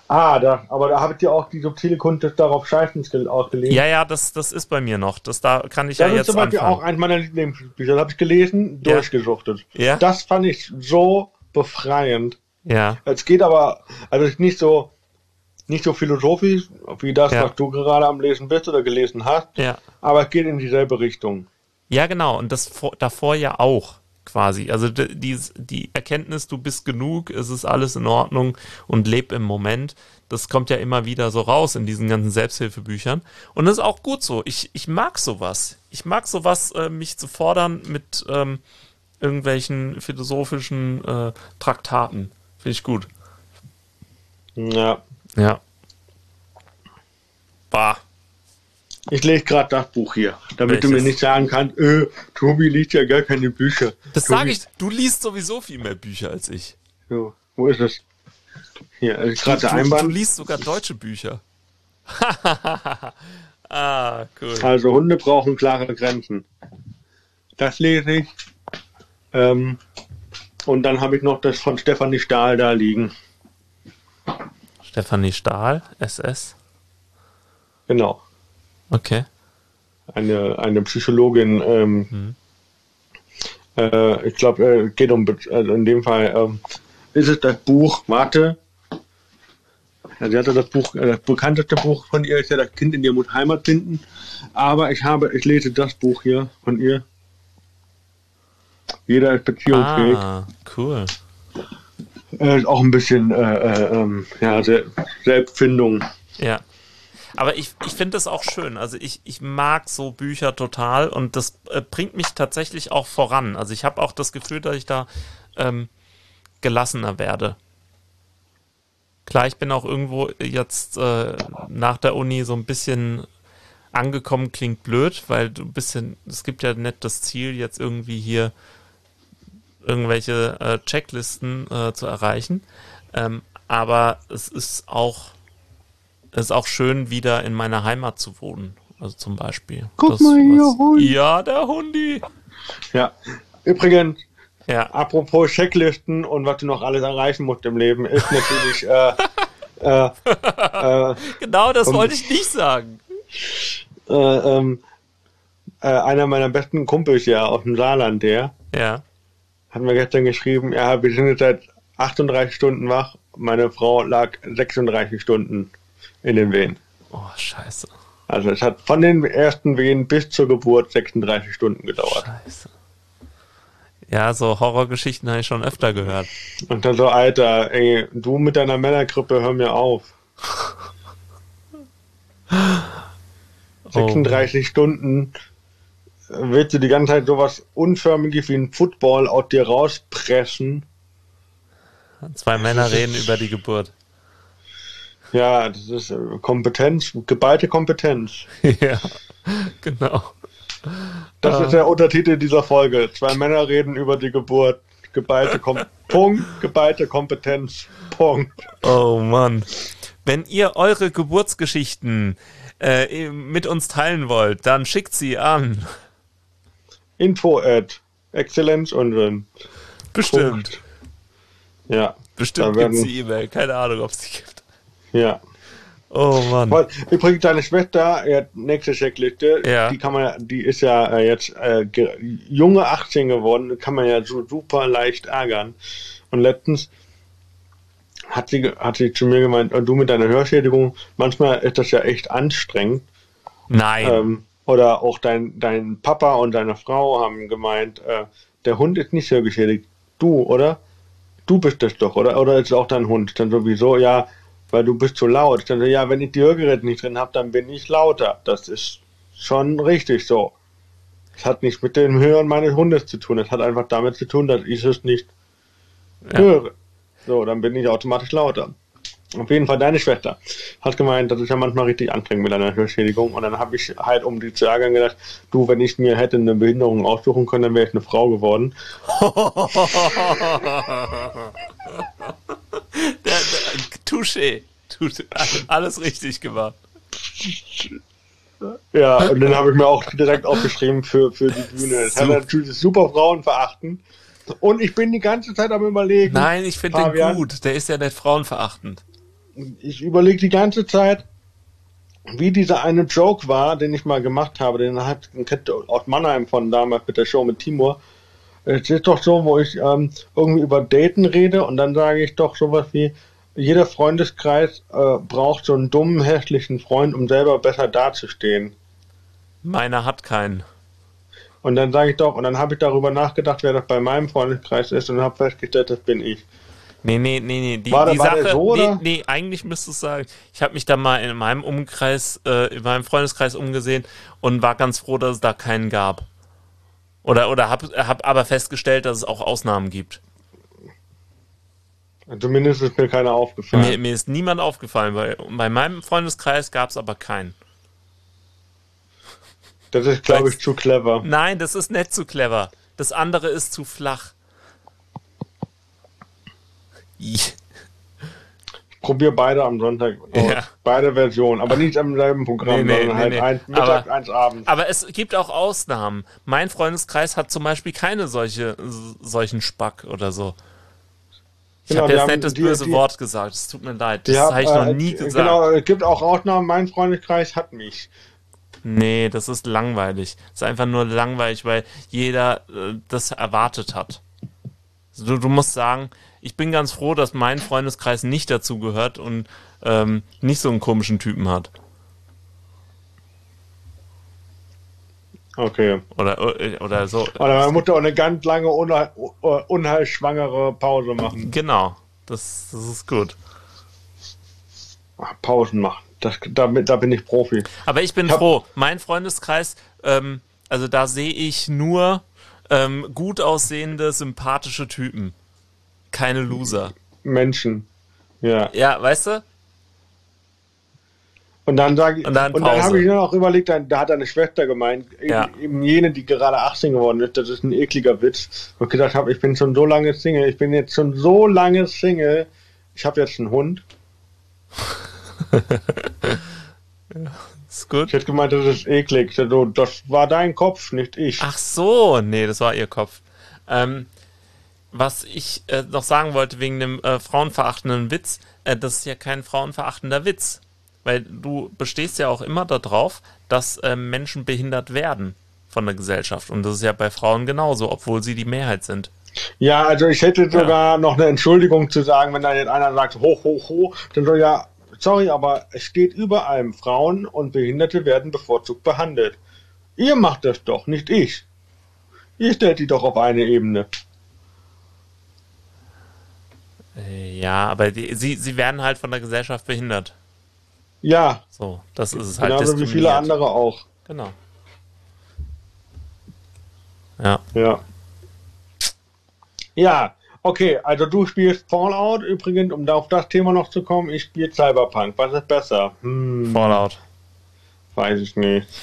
Ah, da, aber da habt ihr auch die subtile Kunst darauf scheißen ausgelegt. Ja, ja, das, das ist bei mir noch. Das da kann ich das ja jetzt Das ist zum Beispiel anfangen. auch eins meiner Lieblingsbücher. Das habe ich gelesen, ja. durchgesuchtet. Ja. Das fand ich so befreiend. Ja. Es geht aber, also nicht so, nicht so philosophisch wie das, ja. was du gerade am Lesen bist oder gelesen hast. Ja. Aber es geht in dieselbe Richtung. Ja, genau. Und das davor ja auch quasi. Also die, die Erkenntnis, du bist genug, es ist alles in Ordnung und leb im Moment, das kommt ja immer wieder so raus in diesen ganzen Selbsthilfebüchern. Und das ist auch gut so. Ich, ich mag sowas. Ich mag sowas, äh, mich zu fordern mit ähm, irgendwelchen philosophischen äh, Traktaten. Finde ich gut. Ja. Ja. Bah. Ich lese gerade das Buch hier, damit Welches? du mir nicht sagen kannst, äh, Tobi liest ja gar keine Bücher. Das sage ich, du liest sowieso viel mehr Bücher als ich. So, wo ist es? Hier, also gerade der Einband. Du liest sogar deutsche Bücher. ah, cool. Also Hunde brauchen klare Grenzen. Das lese ich. Ähm, und dann habe ich noch das von Stefanie Stahl da liegen. Stefanie Stahl, SS? Genau. Okay. Eine, eine Psychologin, ähm, mhm. äh, ich glaube, äh, geht um, also in dem Fall äh, ist es das Buch, warte, ja, sie hatte das Buch, äh, das bekannteste Buch von ihr ist ja das Kind in ihr Mut Heimat finden. Aber ich habe, ich lese das Buch hier von ihr. Jeder ist beziehungsfähig. Ah, cool. Äh, auch ein bisschen äh, äh, ähm, ja, Selbstfindung. Ja. Aber ich, ich finde das auch schön. Also ich, ich mag so Bücher total und das äh, bringt mich tatsächlich auch voran. Also ich habe auch das Gefühl, dass ich da ähm, gelassener werde. Klar, ich bin auch irgendwo jetzt äh, nach der Uni so ein bisschen angekommen, klingt blöd, weil du ein bisschen, es gibt ja nicht das Ziel, jetzt irgendwie hier irgendwelche äh, Checklisten äh, zu erreichen. Ähm, aber es ist auch, es ist auch schön, wieder in meiner Heimat zu wohnen. Also zum Beispiel. Guck Das, mal hier, was- Hund. Ja, der Hundi. Ja. Übrigens, Ja. apropos Checklisten und was du noch alles erreichen musst im Leben, ist natürlich äh, äh, äh, Genau, das Und- wollte ich nicht sagen. äh, ähm, äh, einer meiner besten Kumpels ja aus dem Saarland, der Ja. Hat mir gestern geschrieben, ja, wir sind jetzt seit 38 Stunden wach. Meine Frau lag 36 Stunden in den Wehen. Oh, scheiße. Also es hat von den ersten Wehen bis zur Geburt 36 Stunden gedauert. Scheiße. Ja, so Horrorgeschichten habe ich schon öfter gehört. Und dann so, Alter, ey, du mit deiner Männergrippe, hör mir auf. 36 Stunden äh, willst du die ganze Zeit sowas Unförmiges wie ein Football aus dir rauspressen. Zwei Männer reden über die Geburt. Ja, das ist äh, Kompetenz, geballte Kompetenz. ja, genau. Das Ah. ist der Untertitel dieser Folge. Zwei Männer reden über die Geburt. Geballte Kom Punkt, geballte Kompetenz. Punkt. Oh Mann. Wenn ihr eure Geburtsgeschichten äh, mit uns teilen wollt, dann schickt sie an. Info at Exzellenz und Bestimmt. Ja, Bestimmt gibt es die E-Mail. Keine Ahnung, ob es die gibt. ja. Oh Mann. Übrigens, deine Schwester, nächste Checkliste, Ja. die kann man die ist ja äh, jetzt äh, ge- junge 18 geworden, kann man ja so super leicht ärgern. Und letztens hat sie, hat sie zu mir gemeint, äh, du mit deiner Hörschädigung, manchmal ist das ja echt anstrengend. Nein. Ähm, oder auch dein, dein Papa und deine Frau haben gemeint, äh, der Hund ist nicht hörgeschädigt. Du, oder? Du bist das doch, oder? Oder ist es auch dein Hund? Dann sowieso, ja, weil du bist zu laut. Dann so, ja, wenn ich die Hörgeräte nicht drin habe, dann bin ich lauter. Das ist schon richtig so. Es hat nichts mit dem Hören meines Hundes zu tun. Es hat einfach damit zu tun, dass ich es nicht Ja. höre. So, dann bin ich automatisch lauter. Auf jeden Fall deine Schwester hat gemeint, das ist ja manchmal richtig anstrengend mit einer Hörschädigung. Und dann habe ich halt, um die zu ärgern, gedacht, du, wenn ich mir hätte eine Behinderung aussuchen können, dann wäre ich eine Frau geworden. der, der, Touché. Touché. Alles richtig gemacht. Ja, und dann habe ich mir auch direkt aufgeschrieben für, für die Bühne. Das hat Super. natürlich super Frauen verachten. Und ich bin die ganze Zeit am überlegen. Nein, ich finde den gut. Der ist ja nicht frauenverachtend. Ich überlege die ganze Zeit, wie dieser eine Joke war, den ich mal gemacht habe, den hat den kennt aus Mannheim von damals mit der Show mit Timur. Es ist doch so, wo ich ähm, irgendwie über Daten rede und dann sage ich doch sowas wie, jeder Freundeskreis äh, braucht so einen dummen, hässlichen Freund, um selber besser dazustehen. Meiner hat keinen. Und dann sage ich doch, und dann habe ich darüber nachgedacht, wer das bei meinem Freundeskreis ist und habe festgestellt, das bin ich. Nee, nee, nee, nee. Die, War die war Sache, so, nee, nee, eigentlich müsste es sagen, ich habe mich da mal in meinem Umkreis, äh, in meinem Freundeskreis umgesehen und war ganz froh, dass es da keinen gab. Oder, oder hab, hab aber festgestellt, dass es auch Ausnahmen gibt. Zumindest ist mir keiner aufgefallen. Mir, mir ist niemand aufgefallen, weil bei meinem Freundeskreis gab es aber keinen. Das ist, glaube ich, zu clever. Nein, das ist nicht zu clever. Das andere ist zu flach. Ich- probiere beide am Sonntag. Ja. Beide Versionen, aber nicht am selben Programm, Nee, nee, sondern halt nee, nee. eins mittags, Aber- eins abends. Aber es gibt auch Ausnahmen. Mein Freundeskreis hat zum Beispiel keine solche, solchen Spack oder so. Ich Genau, habe jetzt nicht das böse die- Wort gesagt. Es tut mir leid. Das habe ich noch äh, nie gesagt. Genau, es gibt auch Ausnahmen. Mein Freundeskreis hat mich. Nee, das ist langweilig. Das ist einfach nur langweilig, weil jeder äh, das erwartet hat. Du, du musst sagen, ich bin ganz froh, dass mein Freundeskreis nicht dazu gehört und ähm, nicht so einen komischen Typen hat. Okay. Oder, äh, oder so. Oder man musste auch eine ganz lange, unheil, uh, unheilschwangere Pause machen. Genau. Das, das ist gut. Pausen machen. Das, da, da bin ich Profi. Aber ich bin Ich froh. Mein Freundeskreis, ähm, also da sehe ich nur ähm, gut aussehende, sympathische Typen. Keine Loser. Menschen. Ja. Ja, weißt du? Und dann sage ich, Und dann dann habe ich nur noch überlegt, da hat eine Schwester gemeint, eben, Ja. eben jene, die gerade 18 geworden ist, das ist ein ekliger Witz. Und ich gedacht habe, ich bin schon so lange Single, ich bin jetzt schon so lange Single, ich habe jetzt einen Hund. Ist gut. Ich hätte gemeint, das ist eklig. Das war dein Kopf, nicht ich. Ach so, nee, das war ihr Kopf. Ähm, was ich äh, noch sagen wollte wegen dem äh, frauenverachtenden Witz, äh, das ist ja kein frauenverachtender Witz. Weil du bestehst ja auch immer darauf, dass äh, Menschen behindert werden von der Gesellschaft. Und das ist ja bei Frauen genauso, obwohl sie die Mehrheit sind. Ja, also ich hätte sogar noch eine Entschuldigung zu sagen, wenn da jetzt einer sagt, hoch, hoch, hoch, dann soll ja, sorry, aber es steht überall, Frauen und Behinderte werden bevorzugt behandelt. Ihr macht das doch, nicht ich. Ihr stellt die doch auf eine Ebene. Äh, ja, aber die, sie, sie werden halt von der Gesellschaft behindert. Ja, So, das ist es halt. genauso wie viele andere auch. Genau. Ja. Ja. Ja, okay, also du spielst Fallout übrigens, um da auf das Thema noch zu kommen, ich spiele Cyberpunk. Was ist besser? Hm, Fallout. weiß ich nicht.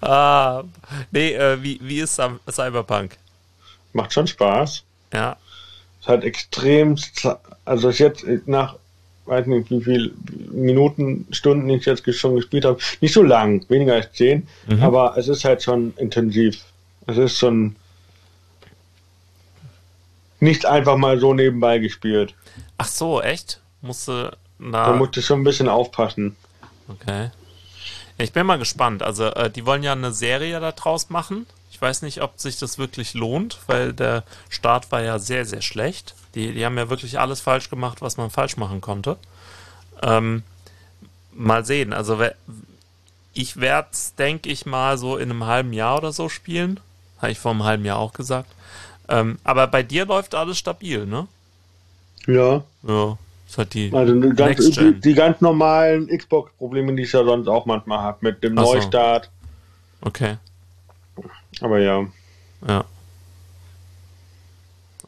Ah, nee, äh, wie, wie ist Cy- Cyberpunk? Macht schon Spaß. Ja, Es hat extrem, also ich jetzt nach, weiß nicht wie viel Minuten, Stunden ich jetzt schon gespielt habe, nicht so lang, weniger als zehn, Mhm. aber es ist halt schon intensiv. Es ist schon nicht einfach mal so nebenbei gespielt. Ach so, echt? Musste Da na musste schon ein bisschen aufpassen. okay. Ich bin mal gespannt. Also äh, die wollen ja eine Serie da draus machen. Ich weiß nicht, ob sich das wirklich lohnt, weil der Start war ja sehr, sehr schlecht. Die, die haben ja wirklich alles falsch gemacht, was man falsch machen konnte. Ähm, mal sehen. Also ich werde es, denke ich mal, so in einem halben Jahr oder so spielen. Habe ich vor einem halben Jahr auch gesagt. Ähm, aber bei dir läuft alles stabil, ne? Ja, Ja. Das hat die also die ganz, die, die ganz normalen Xbox-Probleme, die ich ja sonst auch manchmal habe, mit dem so. Neustart. Okay. Aber ja. Ja.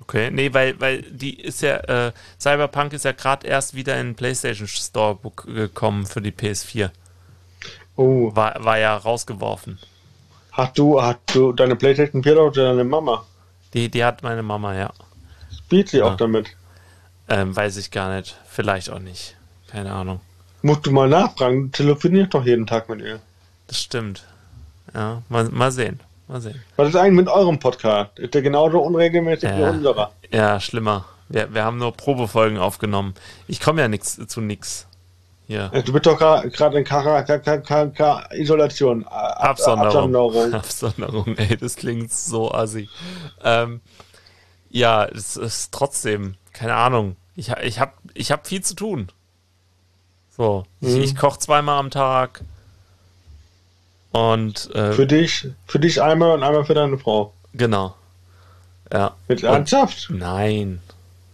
Okay, nee, weil, weil die ist ja, äh, Cyberpunk ist ja gerade erst wieder in den PlayStation Store gekommen für die PS4. Oh, War, war ja rausgeworfen. hast du, hast du deine Playstation 4 oder deine Mama? Die, die hat meine Mama, ja. Spielt sie Ja. auch damit? Ähm, weiß ich gar nicht. Vielleicht auch nicht. Keine Ahnung. Musst du mal nachfragen, du telefonierst doch jeden Tag mit ihr. Das stimmt. Ja, mal, mal sehen. Mal sehen. Was ist eigentlich mit eurem Podcast? Ist der genauso unregelmäßig wie Ja. unserer? Ja, schlimmer. Wir, wir haben nur Probefolgen aufgenommen. Ich komme ja nix, zu nix. Also Du bist doch gerade in Kara- Ka- Ka- Ka- Ka- Isolation. Ab- Absonderung. Absonderung. Absonderung, ey, das klingt so assi. Ähm, ja, es ist trotzdem, keine Ahnung. Ich, ich habe ich hab viel zu tun. So, ich, Mhm. ich koche zweimal am Tag. Und, äh, Für dich, für dich einmal und einmal für deine Frau. genau. Ja. Mit ernsthaft? Nein,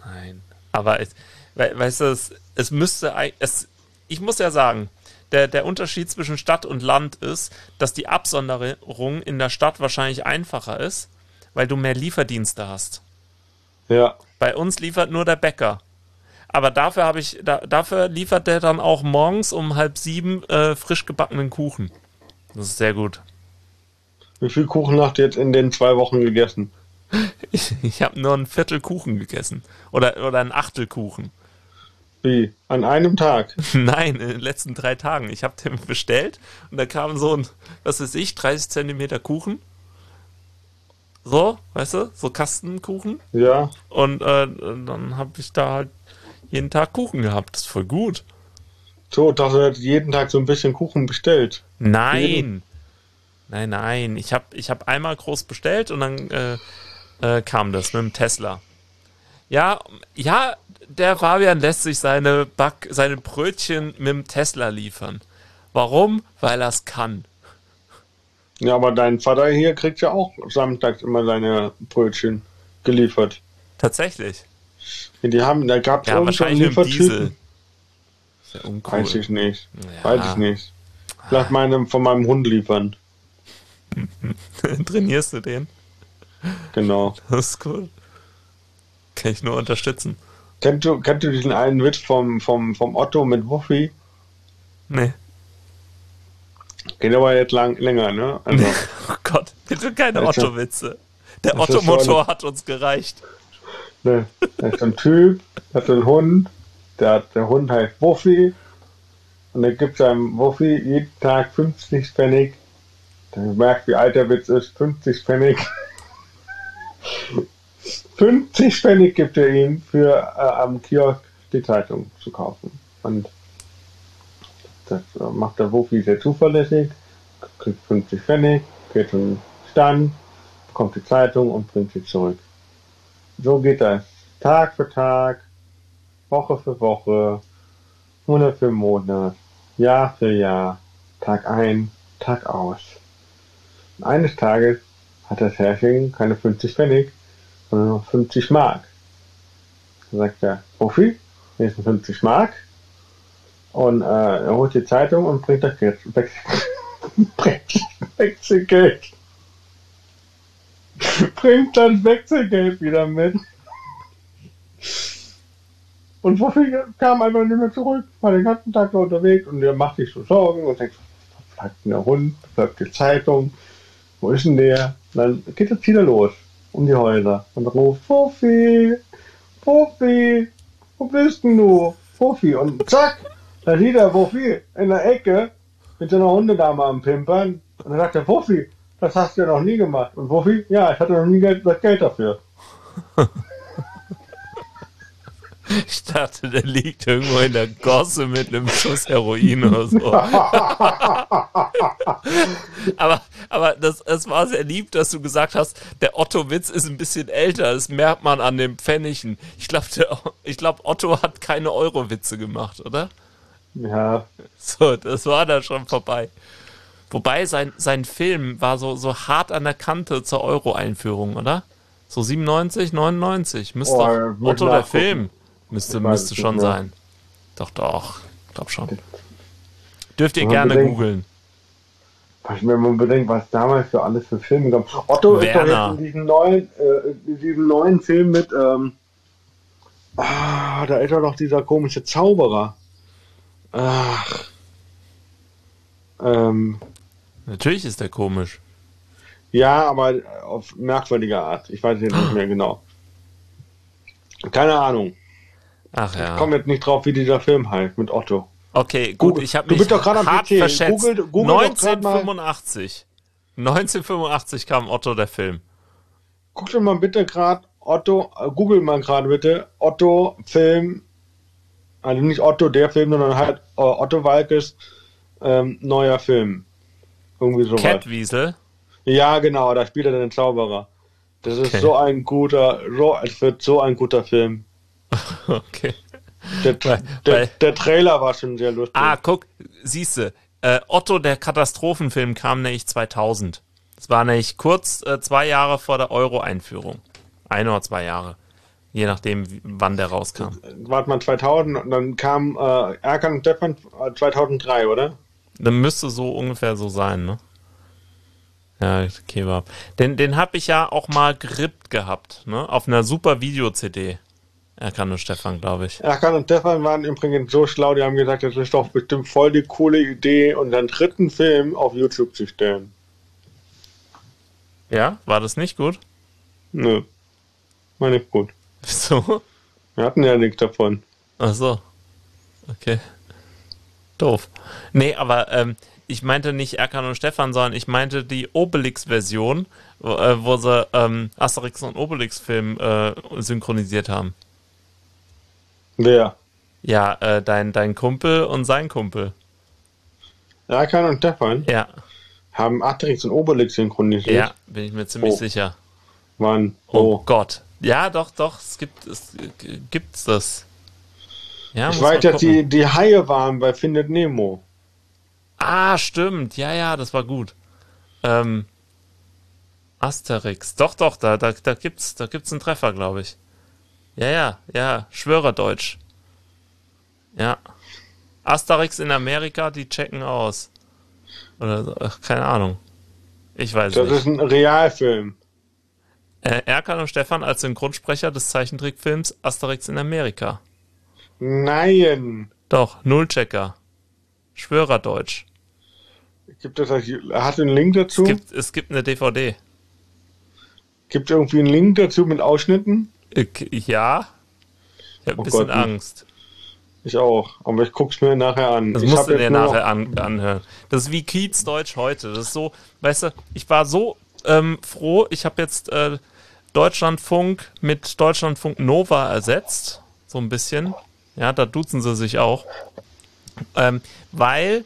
nein. Aber es, we, weißt du, es, es müsste, es, ich muss ja sagen, der, der Unterschied zwischen Stadt und Land ist, dass die Absonderung in der Stadt wahrscheinlich einfacher ist, weil du mehr Lieferdienste hast. Ja. Bei uns liefert nur der Bäcker. Aber dafür habe ich, da, dafür liefert der dann auch morgens um halb sieben äh, frisch gebackenen Kuchen. Das ist sehr gut. Wie viel Kuchen habt ihr jetzt in den zwei Wochen gegessen? Ich, ich habe nur ein Viertel Kuchen gegessen. Oder, oder ein Achtel Kuchen. Wie? An einem Tag? Nein, in den letzten drei Tagen. Ich habe den bestellt und da kam so ein, was weiß ich, 30 Zentimeter Kuchen. So, weißt du, so Kastenkuchen. Ja. Und äh, dann habe ich da halt jeden Tag Kuchen gehabt. Das ist voll gut. So, dass du jetzt jeden Tag so ein bisschen Kuchen bestellt. Nein. Nein, nein. Ich habe ich hab einmal groß bestellt und dann äh, äh, kam das mit dem Tesla. Ja, ja, der Fabian lässt sich seine Back, seine Brötchen mit dem Tesla liefern. Warum? Weil er es kann. Ja, aber dein Vater hier kriegt ja auch samstags immer seine Brötchen geliefert. Tatsächlich. Ja, Die haben, da gab es Ja, wahrscheinlich mit dem Diesel. uncool. Weiß ich nicht. Ja. Weiß ich nicht. Vielleicht meine, von meinem Hund liefern. Trainierst du den? Genau. Das ist cool. Kann ich nur unterstützen. Kennst du, kennst du diesen einen Witz vom, vom, vom Otto mit Wuffi? Nee. Geht aber jetzt lang, länger, ne? Also, oh Gott, bitte keine Otto-Witze. Der Otto-Motor hat uns gereicht. Ne, da ist ein Typ, hat einen Hund, der, der Hund heißt Wuffi und er gibt seinem Wuffi jeden Tag 50 Pfennig. Dann merkt, wie alt der Witz ist, 50 Pfennig. 50 Pfennig gibt er ihm für äh, am Kiosk die Zeitung zu kaufen. Und das äh, macht der Wuffi sehr zuverlässig, kriegt 50 Pfennig, geht zum Stand, bekommt die Zeitung und bringt sie zurück. So geht das Tag für Tag, Woche für Woche, Monat für Monat, Jahr für Jahr, Tag ein, Tag aus. Und eines Tages hat das Herrchen keine 50 Pfennig, sondern noch 50 Mark. Dann sagt er, Profi, hier ein 50 Mark. Und äh, er holt die Zeitung und bringt das Geld, Wechselgeld. bringt das Wechselgeld wieder mit. Und Wuffi kam einfach nicht mehr zurück, war den ganzen Tag da unterwegs und der macht sich so Sorgen und denkt, hat denn der Hund, bleibt die Zeitung, wo ist denn der? Und dann geht es wieder los um die Häuser und ruft, Wuffi, Wuffi, wo bist denn du? Wuffi. Und zack, da sieht er Wuffi in der Ecke mit seiner Hundedame am Pimpern. Und dann sagt er, Wuffi, das hast du ja noch nie gemacht. Und Wuffi, ja, ich hatte noch nie das Geld dafür. Ich dachte, der liegt irgendwo in der Gosse mit einem Schuss Heroin oder so. aber aber das, das war sehr lieb, dass du gesagt hast, der Otto-Witz ist ein bisschen älter. Das merkt man an den Pfennigen. Ich glaube, glaub, Otto hat keine Euro-Witze gemacht, oder? Ja. So, das war da schon vorbei. Wobei sein, sein Film war so, so hart an der Kante zur Euro-Einführung, oder? So 97, 99. Müsste oh, Otto der Film. Müsste, müsste schon sein. Doch, doch. Glaub schon. Dürft ihr gerne googeln. Wenn man bedenkt, was damals für alles für Filme gab. Otto Werner. ist doch jetzt in diesem neuen, äh, in diesem neuen Film mit, ähm, ah, da ist doch noch dieser komische Zauberer. Ach. Ähm, Natürlich ist der komisch. Ja, aber auf merkwürdige Art. Ich weiß jetzt nicht mehr genau. Keine Ahnung. Ach ja. Ich komme jetzt nicht drauf, wie dieser Film heißt mit Otto. Okay, gut, Google. ich habe mich doch hart PC. verschätzt. Google, Google 1985. 1985 kam Otto der Film. Guck dir mal bitte gerade Otto, äh, google mal gerade bitte Otto Film, also nicht Otto der Film, sondern halt äh, Otto Walkes ähm, neuer Film. Irgendwie sowas. Catwiesel? Ja, genau, da spielt er den Zauberer. Das ist okay. so ein guter, so, es wird so ein guter Film. okay. Der, der, weil, der, Trailer war schon sehr lustig. Ah, guck, siehst du, äh, Otto, der Katastrophenfilm, kam nämlich 2000. Das war nämlich kurz äh, zwei Jahre vor der Euro-Einführung. Ein oder zwei Jahre. Je nachdem, wann der rauskam. Warte mal, 2000 und dann kam äh, Erkan und 2003, äh, oder? Dann müsste so ungefähr so sein, ne? Ja, Kebab. Den, den habe ich ja auch mal gerippt gehabt, ne? Auf einer super Video-CD. Erkan und Stefan, glaube ich. Erkan und Stefan waren übrigens so schlau, die haben gesagt, das ist doch bestimmt voll die coole Idee, unseren dritten Film auf YouTube zu stellen. Ja, war das nicht gut? Nö. War nicht gut. Wieso? Wir hatten ja nichts davon. Ach so. Okay. Doof. Nee, aber ähm, ich meinte nicht Erkan und Stefan, sondern ich meinte die Obelix-Version, wo, äh, wo sie ähm, Asterix und Obelix-Film äh, synchronisiert haben. Wer? Ja, äh, dein, dein Kumpel und sein Kumpel. Erkan und Stefan? Ja. Haben Asterix und Obelix synchronisiert? Ja, bin ich mir ziemlich oh. sicher. Wann? Oh. oh. Gott. Ja, doch, doch, es gibt es gibt's das. Ja, ich weiß, dass die, die Haie waren bei Findet Nemo. Ah, stimmt. Ja, ja, das war gut. Ähm, Asterix. Doch, doch, da, da, da gibt's, da gibt's einen Treffer, glaube ich. Ja, ja, ja, Schwörerdeutsch. Ja. Asterix in Amerika, die checken aus. Oder so, ach, keine Ahnung. Ich weiß Das nicht. ist ein Realfilm. Äh, Erkan und Stefan als Synchronsprecher des Zeichentrickfilms Asterix in Amerika. Nein. Doch, Nullchecker. Schwörerdeutsch. Gibt es das, hat einen Link dazu? Es gibt, es gibt eine DVD. Gibt irgendwie einen Link dazu mit Ausschnitten? Ich, ja. Ich habe ein Oh bisschen Gott, Angst. Ich auch. Aber ich guck's mir nachher an. Das ich musst du dir nachher an, anhören. Das ist wie Kiez Deutsch heute. Das ist so, weißt du, ich war so ähm, froh, ich habe jetzt äh, Deutschlandfunk mit Deutschlandfunk Nova ersetzt. So ein bisschen. Ja, da duzen sie sich auch. Ähm, weil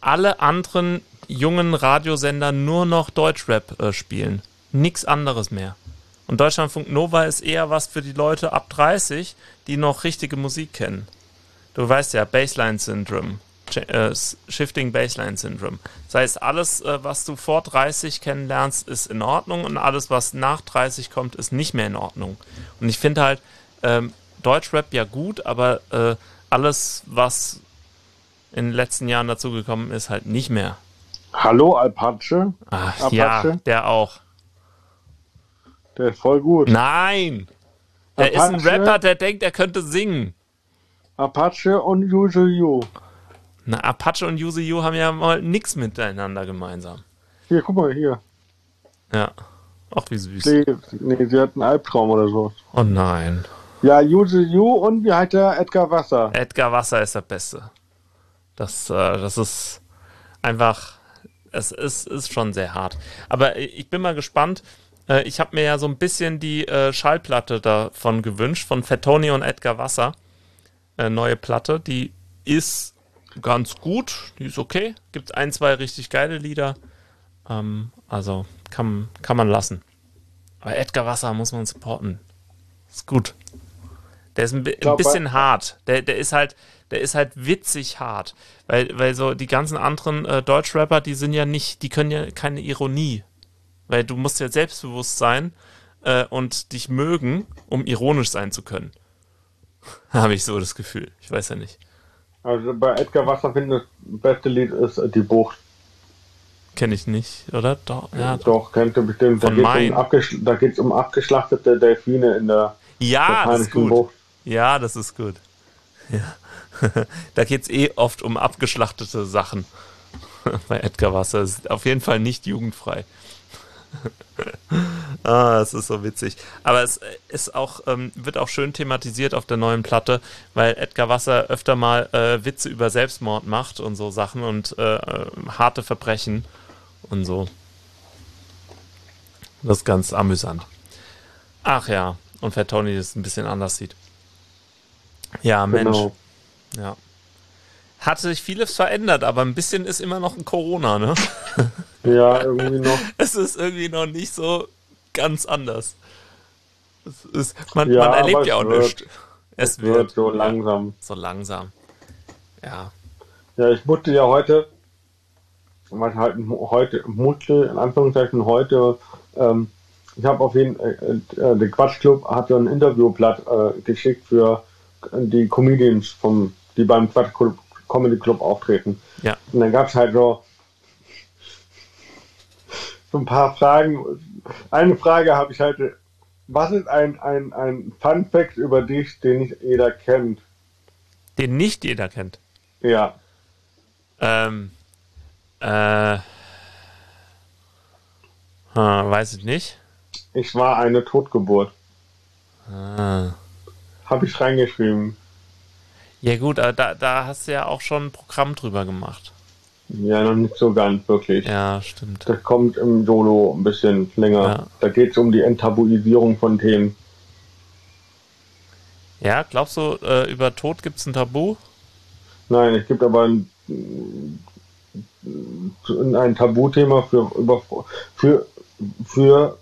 alle anderen jungen Radiosender nur noch Deutschrap äh, spielen. Nix anderes mehr. Und Deutschlandfunk Nova ist eher was für die Leute ab 30, die noch richtige Musik kennen. Du weißt ja, Baseline Syndrome. Äh, Shifting Baseline Syndrome. Das heißt, alles, äh, was du vor 30 kennenlernst, ist in Ordnung und alles, was nach 30 kommt, ist nicht mehr in Ordnung. Und ich finde halt, ähm, Deutschrap ja gut, aber äh, alles, was in den letzten Jahren dazugekommen ist, halt nicht mehr. Hallo, Alpache. Ach, ja, Apache? der auch. Der ist voll gut. Nein! Der ist ein? Rapper, der denkt, er könnte singen. Apache und Use You. Na, Apache und Yuzu Yu haben ja mal nichts miteinander gemeinsam. Hier, guck mal, hier. Ja. Ach, wie süß. Sie, nee, sie hat einen Albtraum oder so. Oh nein. Ja, Use You und wie heißt der? Edgar Wasser. Edgar Wasser ist der Beste. Das, äh, das ist einfach, es ist, ist schon sehr hart. Aber ich bin mal gespannt. Äh, Ich habe mir ja so ein bisschen die äh, Schallplatte davon gewünscht, von Fettoni und Edgar Wasser. Äh, neue Platte, die ist ganz gut, die ist okay. Gibt ein, zwei richtig geile Lieder. Ähm, also kann, kann man lassen. Aber Edgar Wasser muss man supporten. Ist gut. Der ist ein, bi- ein glaub, bisschen hart. Der, der ist halt, der ist halt witzig hart. Weil, weil so die ganzen anderen äh, Deutschrapper, die sind ja nicht, die können ja keine Ironie. Weil du musst ja selbstbewusst sein äh, und dich mögen, um ironisch sein zu können. Habe ich so das Gefühl. Ich weiß ja nicht. Also bei Edgar Wasser finde ich das beste Lied ist Die Bucht. Kenne ich nicht, oder? Doch, ja, doch. Doch, kennt ihr bestimmt. Da Von geht Main. es um, da geht's um abgeschlachtete Delfine in der ja das ist gut. Bucht. Ja, das ist gut. Ja. da geht es eh oft um abgeschlachtete Sachen bei Edgar Wasser. Das ist auf jeden Fall nicht jugendfrei. ah, es ist so witzig. Aber es ist auch, ähm, wird auch schön thematisiert auf der neuen Platte, weil Edgar Wasser öfter mal äh, Witze über Selbstmord macht und so Sachen und äh, äh, harte Verbrechen und so. Das ist ganz amüsant. Ach ja, und Fat Tony das ein bisschen anders sieht. Ja, Mensch. Genau. Ja. Hat sich vieles verändert, aber ein bisschen ist immer noch ein Corona, ne? Ja, irgendwie noch. Es ist irgendwie noch nicht so ganz anders. Es ist, man, Ja, man erlebt ja es auch wird. nichts. Es Wird wird so langsam. so langsam. Ja. Ja, ich musste ja heute, was halt heute, musste, in Anführungszeichen heute, ähm, ich habe auf jeden äh, äh, der Quatschclub hat so ein Interviewblatt äh, geschickt für die Comedians vom, die beim Quatschclub Comedy Club auftreten. Ja. Und dann gab's halt so, so ein paar Fragen. Eine Frage habe ich halt, was ist ein, ein, ein Fun Fact über dich, den nicht jeder kennt? Den nicht jeder kennt. Ja. Ähm. Äh. Hm, weiß ich nicht. Ich war eine Totgeburt. Ah. Habe ich reingeschrieben. Ja gut, aber da, da hast du ja auch schon ein Programm drüber gemacht. Ja, noch nicht so ganz wirklich. Ja, stimmt. Das kommt im Solo ein bisschen länger. Ja. Da geht es um die Enttabuisierung von Themen. Ja, glaubst du, äh, über Tod gibt es ein Tabu? Nein, es gibt aber ein, ein Tabuthema für, über, für, für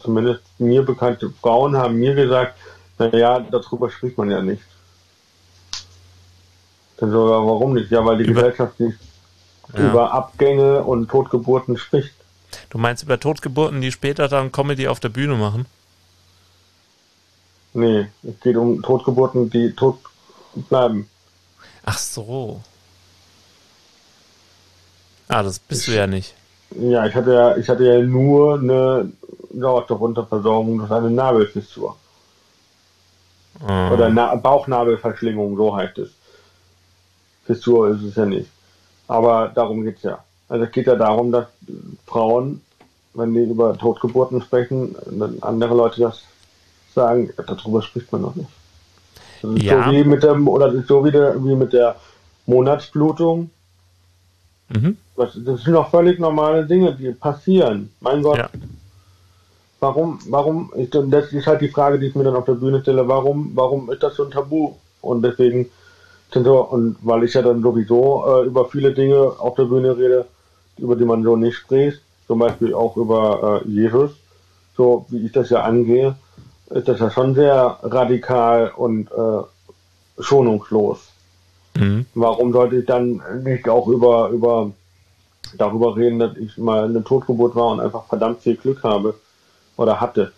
zumindest mir bekannte Frauen haben mir gesagt, naja, darüber spricht man ja nicht. Dann so, ja, warum nicht? Ja, weil die Über- Gesellschaft nicht Ja. über Abgänge und Totgeburten spricht. Du meinst über Totgeburten, die später dann Comedy auf der Bühne machen? Nee, es geht um Totgeburten, die tot bleiben. Ach so. Ah, das bist du ja nicht. Ja, ich hatte ja, ich hatte ja nur eine Sauerstoffunterversorgung durch eine Nabelfissur. Ah. Oder Na Bauchnabelverschlingung, so heißt es. Fissur ist es ja nicht. Aber darum geht's ja. Also es geht ja darum, dass Frauen, wenn die über Totgeburten sprechen, dann andere Leute das sagen, darüber spricht man noch nicht. Das ist Ja. so wie mit dem, oder das ist so wie, der, wie mit der Monatsblutung. Mhm. Das, das sind doch völlig normale Dinge, die passieren. Mein Gott, Ja. warum, warum, ich, das ist halt die Frage, die ich mir dann auf der Bühne stelle, warum, warum ist das so ein Tabu? Und deswegen und weil ich ja dann sowieso äh, über viele Dinge auf der Bühne rede, über die man so nicht spricht, zum Beispiel auch über äh, Jesus, so wie ich das ja angehe, ist das ja schon sehr radikal und äh, schonungslos. Mhm. Warum sollte ich dann nicht auch über, über darüber reden, dass ich mal eine Totgeburt war und einfach verdammt viel Glück habe oder hatte?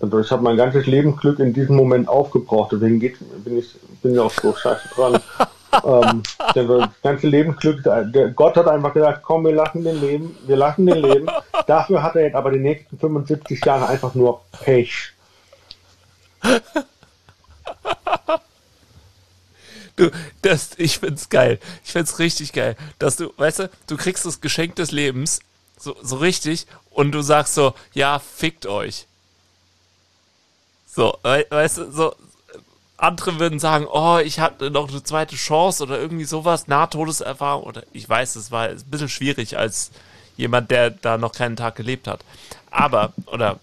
Also ich habe mein ganzes Lebensglück in diesem Moment aufgebraucht, deswegen geht, bin ich bin ja auch so scheiße dran. ähm, denn das ganze Lebensglück, der Gott hat einfach gesagt, komm, wir lassen den leben, wir lassen den leben. Dafür hat er jetzt aber die nächsten 75 Jahre einfach nur Pech. Du, das, ich find's geil. Ich find's richtig geil, dass du, weißt du, du kriegst das Geschenk des Lebens, so, so richtig, und du sagst so, ja, fickt euch. So, wei- weißt du, so, andere würden sagen, oh, ich hatte noch eine zweite Chance oder irgendwie sowas, Nahtodeserfahrung oder ich weiß, es war ein bisschen schwierig als jemand, der da noch keinen Tag gelebt hat. Aber, oder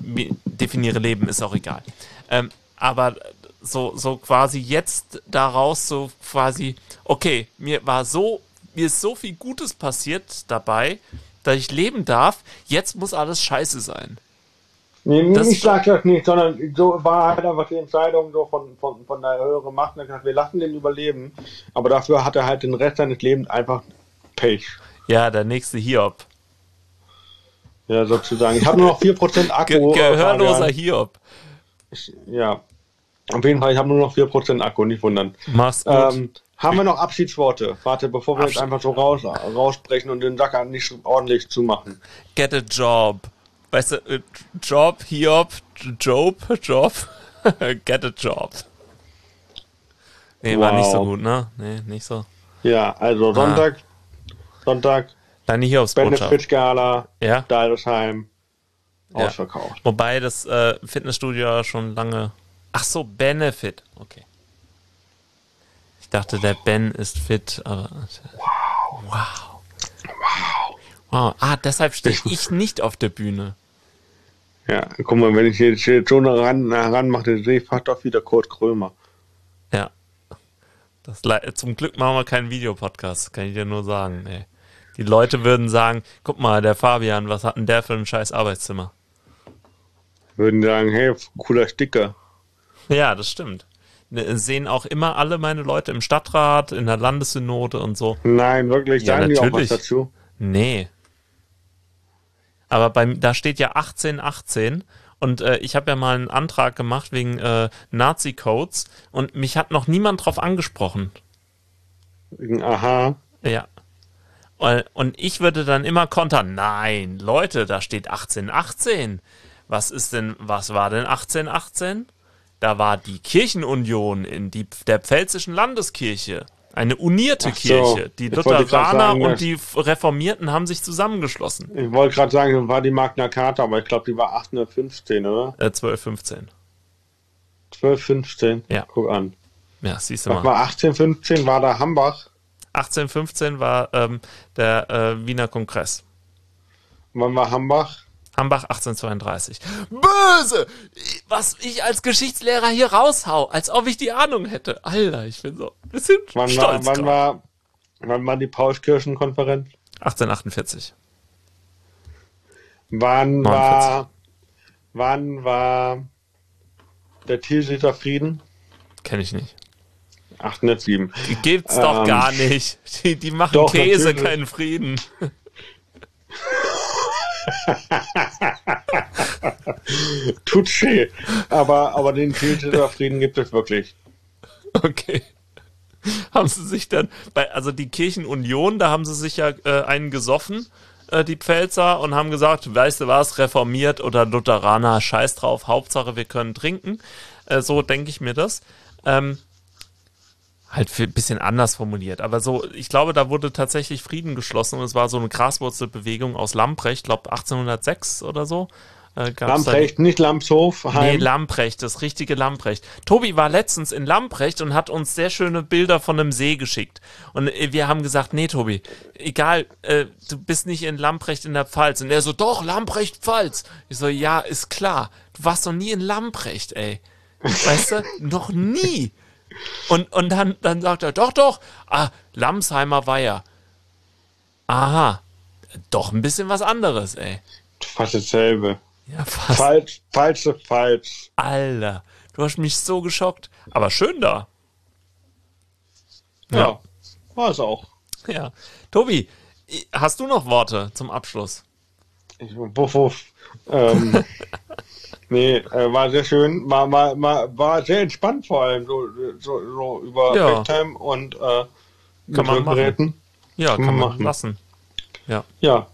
definiere Leben, ist auch egal. Ähm, aber so, so quasi jetzt daraus so quasi, okay, mir war so, mir ist so viel Gutes passiert dabei, dass ich leben darf, jetzt muss alles scheiße sein. Nee, Das- ich sag das nicht, sondern so war halt einfach die Entscheidung so von, von, von der höheren Macht, gesagt, wir lassen den überleben, aber dafür hat er halt den Rest seines Lebens einfach Pech. Ja, der nächste Hiob. Ja, sozusagen. Ich habe nur noch 4% Akku. Ge gehörloser. Hiob. Ich- Ja. Auf jeden Fall, ich habe nur noch 4% Akku, nicht wundern. Mach's gut. Ähm, haben wir noch Abschiedsworte? Warte, bevor wir Abschied- jetzt einfach so raus, raussprechen und den Sack nicht ordentlich zumachen. Get a job. Weißt du, äh, Job, Hiob, Job, Job. Get a job. Nee, war Wow. nicht so gut, ne? Nee, nicht so. Ja, also Sonntag, Sonntag, Deine Hiobsbotschaft. Benefit Gala, Ja. Deidesheim, Ja. ausverkauft. Wobei das äh, Fitnessstudio ja schon lange. Ach so, Benefit. Okay. Ich dachte, der Ben ist fit, aber. Wow. Wow. Wow. Ah, deshalb stehe ich nicht auf der Bühne. Ja, guck mal, wenn ich jetzt jetzt so nah ran, nah ran mache, dann sehe ich fast doch wieder Kurt Krömer. Ja. Das, zum Glück machen wir keinen Videopodcast, kann ich dir nur sagen. Ey. Die Leute würden sagen, guck mal, der Fabian, was hat denn der für ein scheiß Arbeitszimmer? Würden sagen, hey, cooler Sticker. Ja, das stimmt. Ne, Sehen auch immer alle meine Leute im Stadtrat, in der Landessynode und so. Nein, wirklich, Ja, sagen die auch was natürlich. dazu. Nee. Aber beim, da steht ja 1818 und äh, ich habe ja mal einen Antrag gemacht wegen äh, Nazi-Codes und mich hat noch niemand drauf angesprochen. Aha. Ja. Und- Und ich würde dann immer kontern, nein, Leute, da steht 1818. Was ist denn, was war denn 1818? Da war die Kirchenunion in die, der Pfälzischen Landeskirche. Eine unierte so, Kirche. Die Lutheraner sagen, und die Reformierten haben sich zusammengeschlossen. Ich wollte gerade sagen, war die Magna Carta, aber ich glaube, die war 815, oder? Äh, 1215. 1215. Ja. Guck an. Ja, siehst du mal. war 1815? War da Hambach? 1815 war ähm, der äh, Wiener Kongress. Wann war Hambach? Hambach 1832. Böse! Was ich als Geschichtslehrer hier raushau, als ob ich die Ahnung hätte. Alter, ich bin so ein bisschen Wann stolz. war, wann war, wann war die Paulskirchenkonferenz? 1848. Wann 49. war, wann war der Tilsiter Frieden? Kenne ich nicht. 807. Die gibt's doch Ähm, gar nicht. Die, die machen doch, Käse, natürlich. keinen Frieden. Touché. Aber, aber den Tilsiter Frieden gibt es wirklich. Okay. haben sie sich dann, bei, also die Kirchenunion, da haben sie sich ja äh, einen gesoffen, äh, die Pfälzer, und haben gesagt, weißt du was, reformiert oder Lutheraner, scheiß drauf, Hauptsache wir können trinken. Äh, so denke ich mir das. Ähm, halt für ein bisschen anders formuliert. Aber so, ich glaube, da wurde tatsächlich Frieden geschlossen und es war so eine Graswurzelbewegung aus Lamprecht, glaube 1806 oder so. Äh, Lamprecht, nicht Lamshof. Heim. Nee, Lamprecht, das richtige Lamprecht. Tobi war letztens in Lamprecht und hat uns sehr schöne Bilder von einem See geschickt. Und äh, wir haben gesagt, nee, Tobi, egal, äh, du bist nicht in Lamprecht in der Pfalz. Und er so, doch, Lamprecht, Pfalz. Ich so, ja, ist klar. Du warst noch nie in Lamprecht, ey. Weißt du, noch nie. Und, und dann, dann sagt er, doch, doch, ah, Lamsheimer Weiher. Aha, doch ein bisschen was anderes, ey. Fast dasselbe. Ja, fast. Falsch, falsche, falsch. Alter, du hast mich so geschockt. Aber schön da. Ja, ja war es auch. Ja. Tobi, hast du noch Worte zum Abschluss? Ich, wuff, wuff. Ähm, Nee, äh, war sehr schön, war, war, war, war sehr entspannt vor allem, so, so, so über ja. FaceTime und äh, kann man machen. Ja, kann, kann man machen. lassen. Ja. Ja.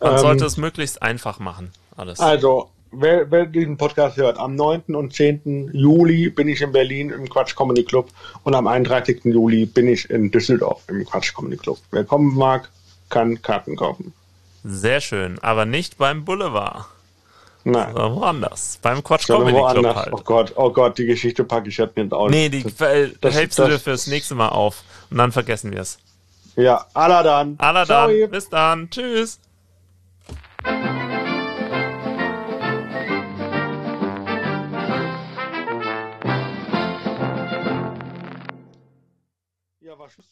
Man ähm, sollte es möglichst einfach machen, alles. Also, wer, wer diesen Podcast hört, am 9. und 10. Juli bin ich in Berlin im Quatsch Comedy Club und am 31. Juli bin ich in Düsseldorf im Quatsch Comedy Club. Wer kommen mag, kann Karten kaufen. Sehr schön, aber nicht beim Boulevard. Nein. Sondern woanders. Beim Quatsch Comedy Club halt. Oh Gott, oh Gott, die Geschichte packe ich jetzt nicht aus. Nee, die das, das hältst das, du dir fürs nächste Mal auf. Und dann vergessen wir es. Ja, aller dann. Aller dann. Bis dann. Tschüss. Ja, war Schluss.